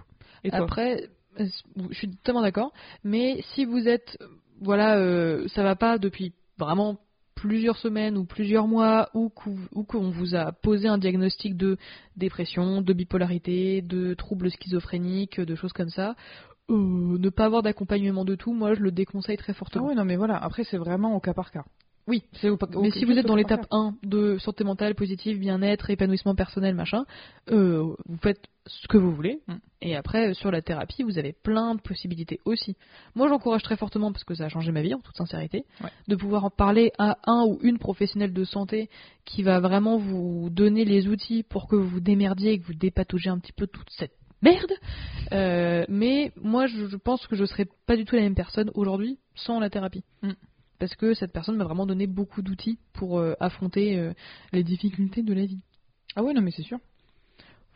Et Après, euh, je suis totalement d'accord. Mais si vous êtes, voilà, euh, ça va pas depuis vraiment plusieurs semaines ou plusieurs mois, ou qu'on vous a posé un diagnostic de dépression, de bipolarité, de troubles schizophréniques, de choses comme ça, euh, ne pas avoir d'accompagnement de tout, moi je le déconseille très Ah fortement. oui, non, mais voilà. Après, c'est vraiment au cas par cas. Oui. C'est au- Mais si vous êtes dans l'étape contraire. 1 de santé mentale positive, bien-être, épanouissement personnel, machin, euh, vous faites ce que vous voulez. Mm. Et après, sur la thérapie, vous avez plein de possibilités aussi. Moi, j'encourage très fortement, parce que ça a changé ma vie, en toute sincérité, Ouais. de pouvoir en parler à un ou une professionnelle de santé qui va vraiment vous donner les outils pour que vous vous démerdiez et que vous dépatougez un petit peu toute cette merde. Euh, mais moi, je, je pense que je serais pas du tout la même personne aujourd'hui sans la thérapie. Mm. Parce que cette personne m'a vraiment donné beaucoup d'outils pour euh, affronter euh, les difficultés de la vie. Ah oui, non, mais c'est sûr.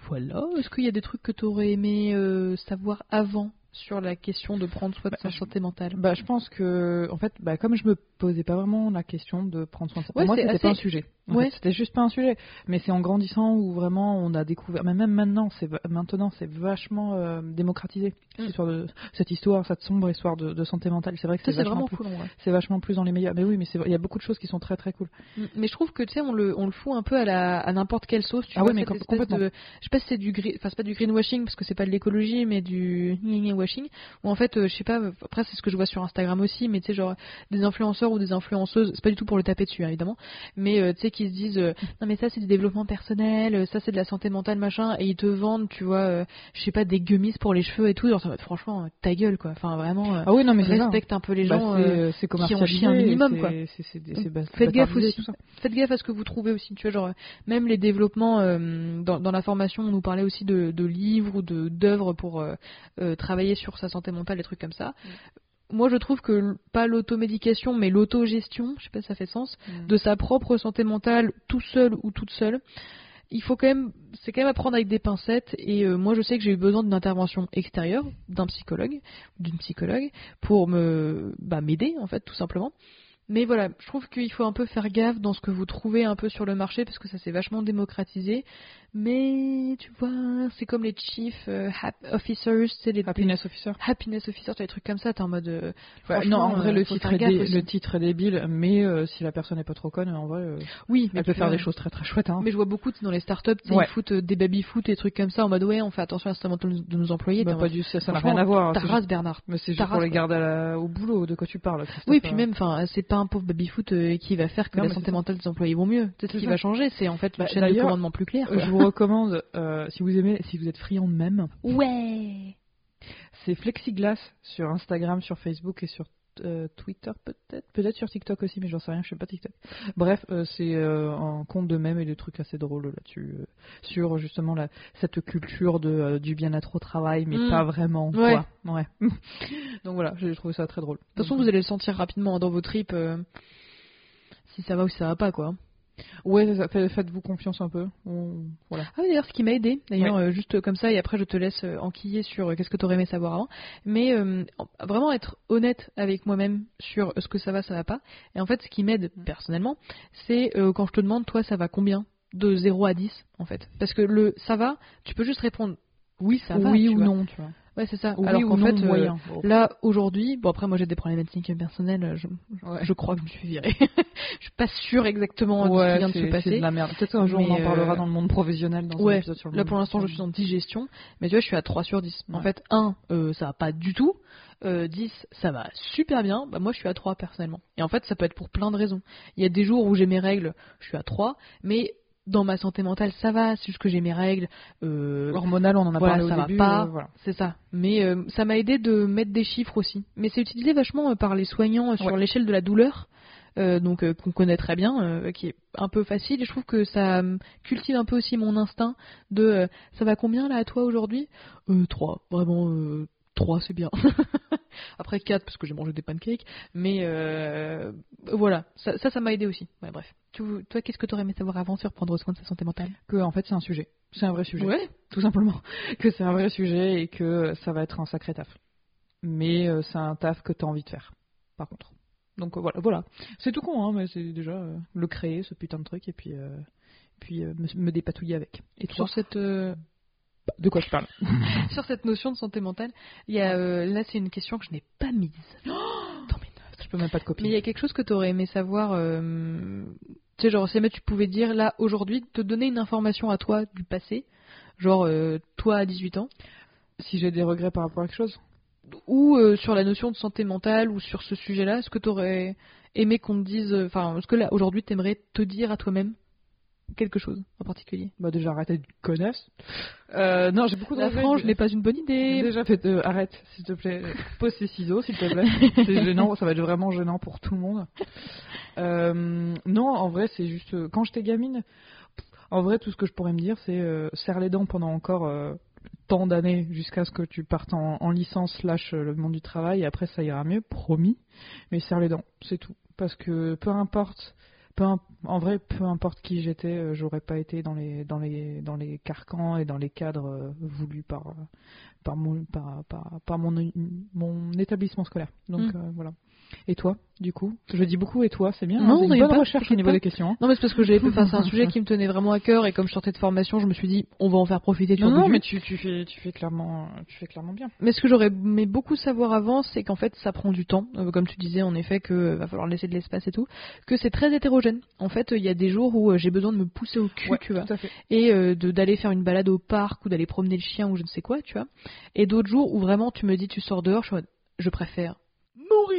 Voilà. Est-ce qu'il y a des trucs que tu aurais aimé euh, savoir avant sur la question de prendre soin de Bah, sa santé mentale? Bah, je pense que, en fait, bah, comme je me posais pas vraiment la question de prendre soin de ça, pour Ouais, moi, c'est c'était assez- pas un sujet. Ouais. c'était juste pas un sujet. Mais c'est en grandissant où vraiment on a découvert, mais même maintenant, c'est maintenant, c'est vachement euh, démocratisé. Mm. Cette, histoire de, cette histoire, cette sombre histoire de, de santé mentale. C'est vrai que c'est vachement plus, cool en vrai. c'est vachement plus dans les médias. Mais oui, mais il y a beaucoup de choses qui sont très très cool. Mm, Mais je trouve que tu sais, on le, on le fout un peu à la, à n'importe quelle sauce. Tu Ah vois, mais cette complètement. de- je sais pas si c'est du, gre- enfin c'est pas du greenwashing parce que c'est pas de l'écologie, mais du washing. Où en fait, euh, je sais pas. Après, c'est ce que je vois sur Instagram aussi, mais tu sais, genre des influenceurs ou des influenceuses. C'est pas du tout pour le taper dessus, hein, évidemment. Mais euh, tu sais, qui se disent, euh, non mais ça c'est du développement personnel, euh, ça c'est de la santé mentale, machin, et ils te vendent, tu vois, euh, je sais pas, des gummies pour les cheveux et tout. Genre, franchement, ta gueule, quoi. Enfin, vraiment. Ah oui, non, mais ça. respecte un peu les Bah, gens. c'est, euh, c'est qui ont chié un minimum, quoi. c'est- c'est- Donc, c'est bas- faites gaffe aussi. faites gaffe à ce que vous trouvez aussi. Tu vois, genre, même les développements dans, dans la formation, on nous parlait aussi de, de livres ou de d'œuvres pour travailler sur sa santé mentale, des trucs comme ça. Moi, je trouve que pas l'automédication, mais l'autogestion, je sais pas si ça fait sens, Mm. de sa propre santé mentale, tout seul ou toute seule. Il faut quand même, c'est quand même à prendre avec des pincettes. Et euh, moi, je sais que j'ai eu besoin d'une intervention extérieure, d'un psychologue, d'une psychologue, pour me, bah, m'aider en fait, tout simplement. Mais voilà, je trouve qu'il faut un peu faire gaffe dans ce que vous trouvez un peu sur le marché parce que ça s'est vachement démocratisé. Mais tu vois, c'est comme les chief euh, officers, c'est les Happiness Officer. happiness officers, tu vois, des trucs comme ça. T'es en mode. euh, Ouais, non, en vrai, euh, le faut titre, est dé- le titre est débile, mais euh, si la personne n'est pas trop conne, en vrai, euh, Oui, elle peut faire vois, des choses très très chouettes. Hein. Mais je vois beaucoup dans les startups, Ouais. ils foutent euh, des baby-foot et des trucs comme ça en mode ouais, on fait attention à la santé mentale de nos employés. Bah, pas du, ça n'a rien à voir. hein, Ta race, Bernard. Mais c'est juste pour les garder la- au boulot, de quoi tu parles. Oui, puis euh. même, enfin, c'est pas un pauvre baby-foot euh, qui va faire que la santé mentale des employés vont mieux. Peut-être ce C'est qui ça. va changer, c'est en fait une Bah, chaîne de commandement plus claire. Je vous recommande, euh, si vous aimez, si vous êtes friand de même, Ouais. c'est Flexiglass sur Instagram, sur Facebook et sur euh, Twitter peut-être, peut-être sur TikTok aussi, mais j'en sais rien, je sais pas TikTok. Bref, euh, c'est euh, un compte de mèmes et des trucs assez drôles là-dessus, sur justement la, cette culture de, du bien-être au travail, mais Mm. pas vraiment. Ouais. Quoi. Ouais. Donc voilà, j'ai trouvé ça très drôle. De toute façon, vous allez le sentir rapidement dans vos tripes si ça va ou si ça va pas, quoi. Ouais, ça, faites-vous confiance un peu. On- Voilà. Ah oui, d'ailleurs, ce qui m'a aidé, d'ailleurs, euh, juste comme ça, et après je te laisse euh, enquiller sur euh, qu'est-ce que tu aurais aimé savoir avant, mais euh, en- vraiment être honnête avec moi-même sur ce que ça va, ça va pas. Et en fait, ce qui m'aide Mm. personnellement, c'est euh, quand je te demande, toi, ça va combien De 0 à 10, en fait? Parce que le ça va, tu peux juste répondre oui, ça va. oui tu ou vois. non, tu vois. Ouais, c'est ça. Oui Alors qu'en fait, euh. Là, aujourd'hui, bon après moi j'ai des problématiques personnelles, je, Ouais. je crois que je me suis virée. je suis pas sûre exactement de ce qui Ouais, vient de se c'est- c'est passer. de la merde. Peut-être un jour on en parlera euh, dans le monde professionnel dans un Ouais, épisode sur le Là monde pour l'instant je suis en digestion, mais tu vois je suis à 3 sur 10. En Ouais. fait 1, euh, ça va pas du tout, euh, 10, ça va super bien, bah moi je suis à 3 personnellement. Et en fait ça peut être pour plein de raisons. Il y a des jours où j'ai mes règles, je suis à 3, mais dans ma santé mentale ça va, c'est juste que j'ai mes règles. euh, Hormonal, on en a voilà, parlé ça au va début. pas. euh, voilà. C'est ça. Mais euh, ça m'a aidé de mettre des chiffres aussi. Mais c'est utilisé vachement par les soignants sur Ouais. l'échelle de la douleur, donc qu'on connaît très bien, qui est un peu facile. Et je trouve que ça cultive un peu aussi mon instinct de ça va combien là à toi aujourd'hui? Euh, 3. Vraiment, 3 c'est bien. Après 4 parce que j'ai mangé des pancakes. Mais euh, voilà, ça ça m'a aidé aussi. Ouais, bref. Tu, toi, qu'est-ce que tu aurais aimé savoir avant sur prendre soin de sa santé mentale? Que en fait c'est un sujet. C'est un vrai sujet. Ouais. Tout simplement. Que c'est un vrai sujet et que ça va être un sacré taf. Mais euh, c'est un taf que tu as envie de faire. Par contre. Donc euh, voilà, voilà. C'est tout con, hein, mais c'est déjà euh, le créer, ce putain de truc, et puis, puis me, me dépatouiller avec. Et Sur cette De quoi je parle sur cette notion de santé mentale, il y a, euh, là c'est une question que je n'ai pas mise dans mes notes. Je peux même pas te copier. Mais il y a quelque chose que tu aurais aimé savoir, euh, tu sais, genre si jamais tu pouvais dire là aujourd'hui, te donner une information à toi du passé, genre euh, toi à 18 ans. Si j'ai des regrets par rapport à quelque chose ou euh, sur la notion de santé mentale ou sur ce sujet-là, est-ce que tu aurais aimé qu'on te dise, euh, enfin, est-ce que là aujourd'hui t'aimerais te dire à toi-même quelque chose en particulier Bah déjà arrêtez de connaisse. Euh, non, j'ai beaucoup de La regrets. frange n'est pas une bonne idée. Déjà fait, euh, arrête, s'il te plaît. Pose ces ciseaux, s'il te plaît. C'est gênant, ça va être vraiment gênant pour tout le monde. Euh, non, en vrai, c'est juste quand j'étais gamine. En vrai, tout ce que je pourrais me dire, c'est serre les dents pendant encore tant d'années jusqu'à ce que tu partes en, en licence slash le monde du travail et après ça ira mieux, promis. Mais serre les dents, c'est tout. Parce que peu importe, peu en vrai, peu importe qui j'étais, euh, j'aurais pas été dans les dans les dans les carcans et dans les cadres euh, voulus par euh, par mon par, par, par mon mon établissement scolaire. Donc Mm. euh, voilà. Et toi, du coup? Je dis beaucoup et toi, c'est bien. Non, hein, non, une bonne pas, recherche au niveau pas. des questions. hein. Non, mais c'est parce que j'avais, enfin, c'est un sujet qui me tenait vraiment à cœur et comme je sortais de formation, je me suis dit, on va en faire profiter Non, non, mais tu, tu fais tu fais clairement tu fais clairement bien. Mais ce que j'aurais aimé beaucoup savoir avant, c'est qu'en fait, ça prend du temps. Euh, comme tu disais, en effet, que euh, va falloir laisser de l'espace et tout. Que c'est très hétérogène. En fait, il y a des jours où euh, j'ai besoin de me pousser au cul, Ouais, tu vois. tout à fait. Et euh, d'aller faire une balade au parc ou d'aller promener le chien ou je ne sais quoi, tu vois. Et d'autres jours où vraiment tu me dis, tu sors dehors, je, je préfère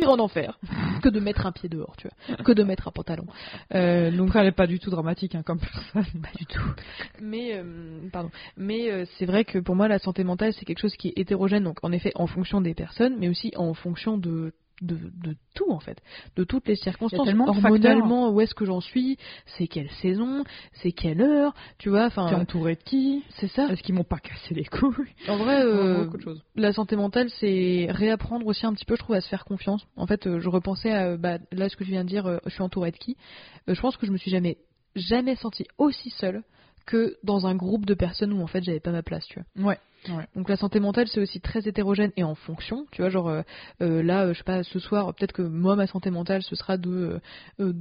en enfer que de mettre un pied dehors, tu vois. Que de mettre un pantalon. Euh, donc elle est pas du tout dramatique hein, comme personne. pas du tout. Mais euh, pardon. Mais euh, c'est vrai que pour moi la santé mentale c'est quelque chose qui est hétérogène donc en effet en fonction des personnes mais aussi en fonction de de, de tout en fait, de toutes les circonstances. Hormonalement, où est-ce que j'en suis C'est quelle saison C'est quelle heure Tu vois, T'es enfin, entouré de qui c'est ça. Est-ce qu'ils m'ont pas cassé les couilles En vrai, euh, la santé mentale, c'est réapprendre aussi un petit peu, je trouve, à se faire confiance. En fait, euh, je repensais à bah, là ce que je viens de dire, euh, je suis entourée de qui Je pense que je me suis jamais, jamais sentie aussi seule que dans un groupe de personnes où en fait j'avais pas ma place, tu vois. Ouais. Ouais. Donc la santé mentale c'est aussi très hétérogène et en fonction, tu vois, genre euh, euh, là, euh, je sais pas, ce soir, peut-être que moi ma santé mentale ce sera de euh, euh,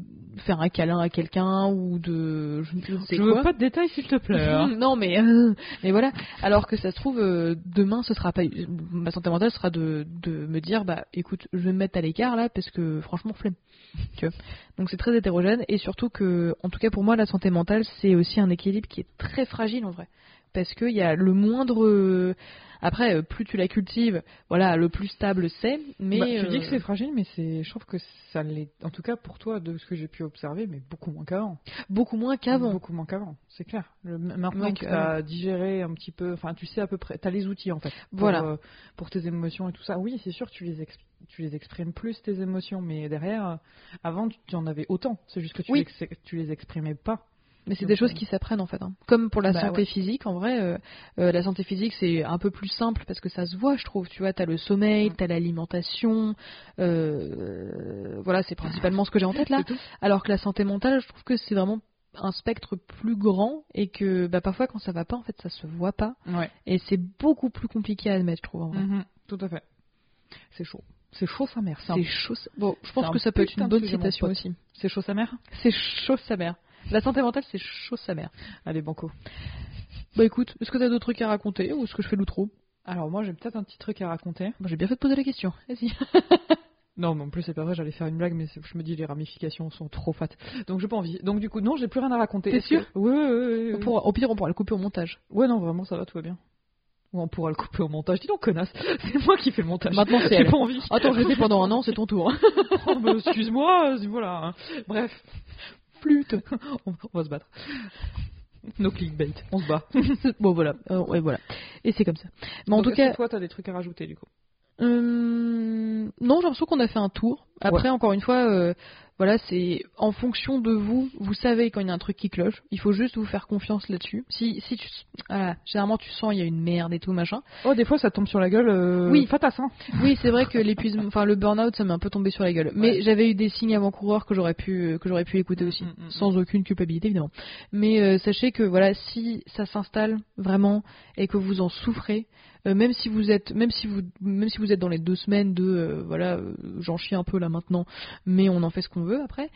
faire un câlin à quelqu'un ou de je ne sais Je quoi. veux pas de détails s'il te plaît. hein. non mais euh, mais voilà alors que ça se trouve euh, demain ce sera pas ma santé mentale sera de, de me dire bah écoute je vais me mettre à l'écart là parce que franchement flemme tu vois donc c'est très hétérogène et surtout que en tout cas pour moi la santé mentale c'est aussi un équilibre qui est très fragile en vrai parce qu'il y a le moindre après euh, plus tu la cultives voilà le plus stable c'est mais Bah, tu dis que euh, c'est fragile, mais c'est, je trouve que ça l'est. En tout cas pour toi, de ce que j'ai pu observer, mais beaucoup moins qu'avant. beaucoup moins qu'avant Beaucoup moins qu'avant, c'est clair. Le- maintenant que tu as digéré un petit peu, enfin tu sais à peu près, tu as les outils en fait. Pour, Voilà. euh, pour tes émotions et tout ça. Oui, c'est sûr, tu les, ex- tu les exprimes plus tes émotions, mais derrière, euh, avant tu tu en avais autant. C'est juste que tu, Oui. les, tu les exprimais pas. Mais c'est des choses euh, qui s'apprennent en fait. hein. Comme pour la Bah, santé ouais. physique, en vrai, euh, euh, la santé physique c'est un peu plus simple parce que ça se voit, je trouve. Tu vois, t'as le sommeil, Mm. t'as l'alimentation, euh, voilà, c'est principalement ce que j'ai en tête là. Alors que la santé mentale, je trouve que c'est vraiment un spectre plus grand et que bah, parfois quand ça va pas, en fait, ça se voit pas Ouais. et c'est beaucoup plus compliqué à admettre, je trouve. En vrai. Mhm, tout à fait. C'est chaud. C'est chaud sa mère. C'est chaud. Bon, je pense que ça peut être une bonne citation aussi. C'est chaud sa mère? C'est chaud sa mère. La santé mentale, c'est chaud sa mère. Allez, banco. Bah écoute, est-ce que t'as d'autres trucs à raconter ou est-ce que je fais l'outro Alors moi j'ai peut-être un petit truc à raconter. Bon, J'ai bien fait de poser la question. Vas-y. Non, mais en plus c'est pas vrai, j'allais faire une blague, mais je me dis les ramifications sont trop fat. Donc j'ai pas envie. Donc du coup, non, j'ai plus rien à raconter. T'es Est-ce que- sûr Ouais, ouais, ouais. Pour- au pire, on pourra le couper au montage. Ouais, non, vraiment, ça va, tout va bien. Ou on pourra le couper au montage. Dis donc, connasse, c'est moi qui fais le montage. Maintenant, c'est J'ai pas envie. Attends, j'étais pendant un an, c'est ton tour. Oh, bah, Excuse-moi, euh, voilà. hein. Bref, Flûte. on, on va se battre. No clickbait, on se bat. bon, voilà. Euh, ouais, voilà. Et c'est comme ça. Mais en Donc, tout cas, toi, t'as des trucs à rajouter du coup euh, non, j'ai l'impression qu'on a fait un tour. Après, encore une fois, euh, voilà, c'est en fonction de vous. Vous savez quand il y a un truc qui cloche. Il faut juste vous faire confiance là-dessus. Si, si tu, voilà, généralement tu sens il y a une merde et tout machin. Oh, des fois, ça tombe sur la gueule. Euh... Oui. Fatasse, hein. Oui, c'est vrai que l'épuisement, enfin le burn-out, ça m'est un peu tombé sur la gueule. Mais Ouais. j'avais eu des signes avant-coureurs que j'aurais pu, que j'aurais pu écouter aussi, mm, mm, mm. sans aucune culpabilité évidemment. Mais euh, sachez que voilà, si ça s'installe vraiment et que vous en souffrez, euh, même si vous êtes, même si vous, même si vous êtes dans les deux semaines de, euh, voilà, euh, j'en chie un peu là maintenant, mais on en fait ce qu'on veut après.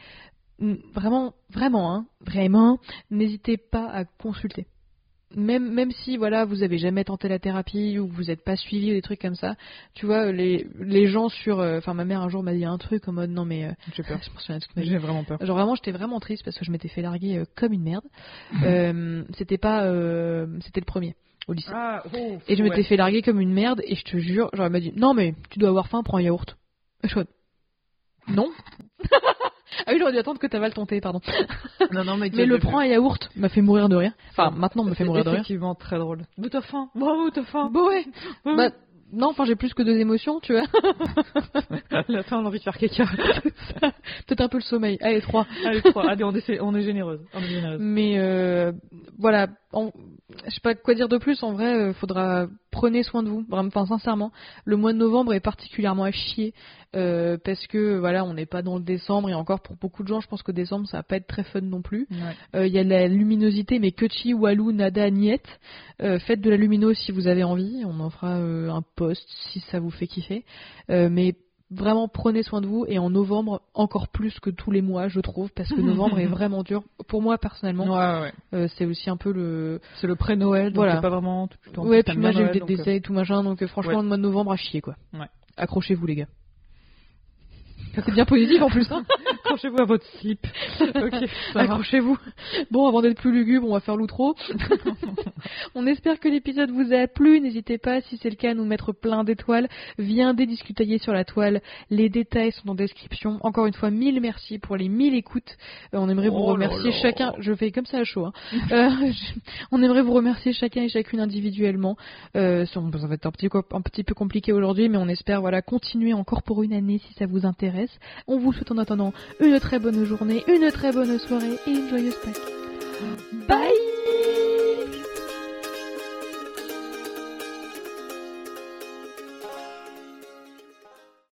Vraiment, vraiment, hein, vraiment, n'hésitez pas à consulter. même même si voilà vous avez jamais tenté la thérapie ou vous n'êtes pas suivi ou des trucs comme ça, tu vois les les gens sur, euh, enfin ma mère un jour m'a dit un truc en mode non mais euh, J'ai peur. J'ai vraiment peur. Genre vraiment j'étais vraiment triste parce que je m'étais fait larguer euh, comme une merde. Euh, c'était pas c'était le premier au lycée. Ah, oh, Et je m'étais fait larguer comme une merde et je te jure, genre elle m'a dit non mais tu dois avoir faim, prends un yaourt. Je non. ah oui j'aurais dû attendre que t'avales ton thé, pardon. Non, non, mais, Mais le prend un yaourt m'a fait mourir de rire. Enfin maintenant me fait mourir de rire. effectivement très drôle. Mais t'as faim. Bravo, t'as faim. Bon ouais. Bah, non, enfin j'ai plus que deux émotions, tu vois. la faim, on a envie de faire caca. Peut-être un peu le sommeil. Allez trois. Allez, trois. Allez, on est, on est généreuse. On est généreuse. Mais euh, voilà, en- je sais pas quoi dire de plus. En vrai, euh, faudra prenez soin de vous. Enfin sincèrement, le mois de novembre est particulièrement à chier euh, parce que voilà, on n'est pas dans le décembre et encore pour beaucoup de gens, je pense que décembre ça va pas être très fun non plus. Ouais. Euh, Il y a de la luminosité, mais Kuchi, Walou, Nada, Niet. Euh, faites de la luminos si vous avez envie. On en fera euh, un post si ça vous fait kiffer. Euh, mais vraiment prenez soin de vous et en novembre encore plus que tous les mois, je trouve, parce que novembre est vraiment dur. Pour moi personnellement, Ouais, ouais. euh, c'est aussi un peu le. C'est le pré-Noël, donc Voilà. pas vraiment. ouais, puis moi j'ai eu des euh, décès et tout machin, donc euh, franchement Ouais. le mois de novembre à chier quoi. Accrochez-vous les gars. C'est bien positif en plus. Hein Accrochez-vous à votre slip. ok, ça va. Accrochez-vous. Bon, avant d'être plus lugubre, on va faire l'outro. on espère que l'épisode vous a plu. N'hésitez pas, si c'est le cas, à nous mettre plein d'étoiles. Viendez discutailler sur la toile. Les détails sont en description. Encore une fois, mille merci pour les mille écoutes. Euh, on aimerait vous Oh remercier là. chacun. Je fais comme ça à chaud. hein. Euh, je- on aimerait vous remercier chacun et chacune individuellement. Euh, ça va être un petit, un petit peu compliqué aujourd'hui, mais on espère voilà continuer encore pour une année si ça vous intéresse. On vous souhaite en attendant une très bonne journée, une très bonne soirée et une joyeuse Pâques. Bye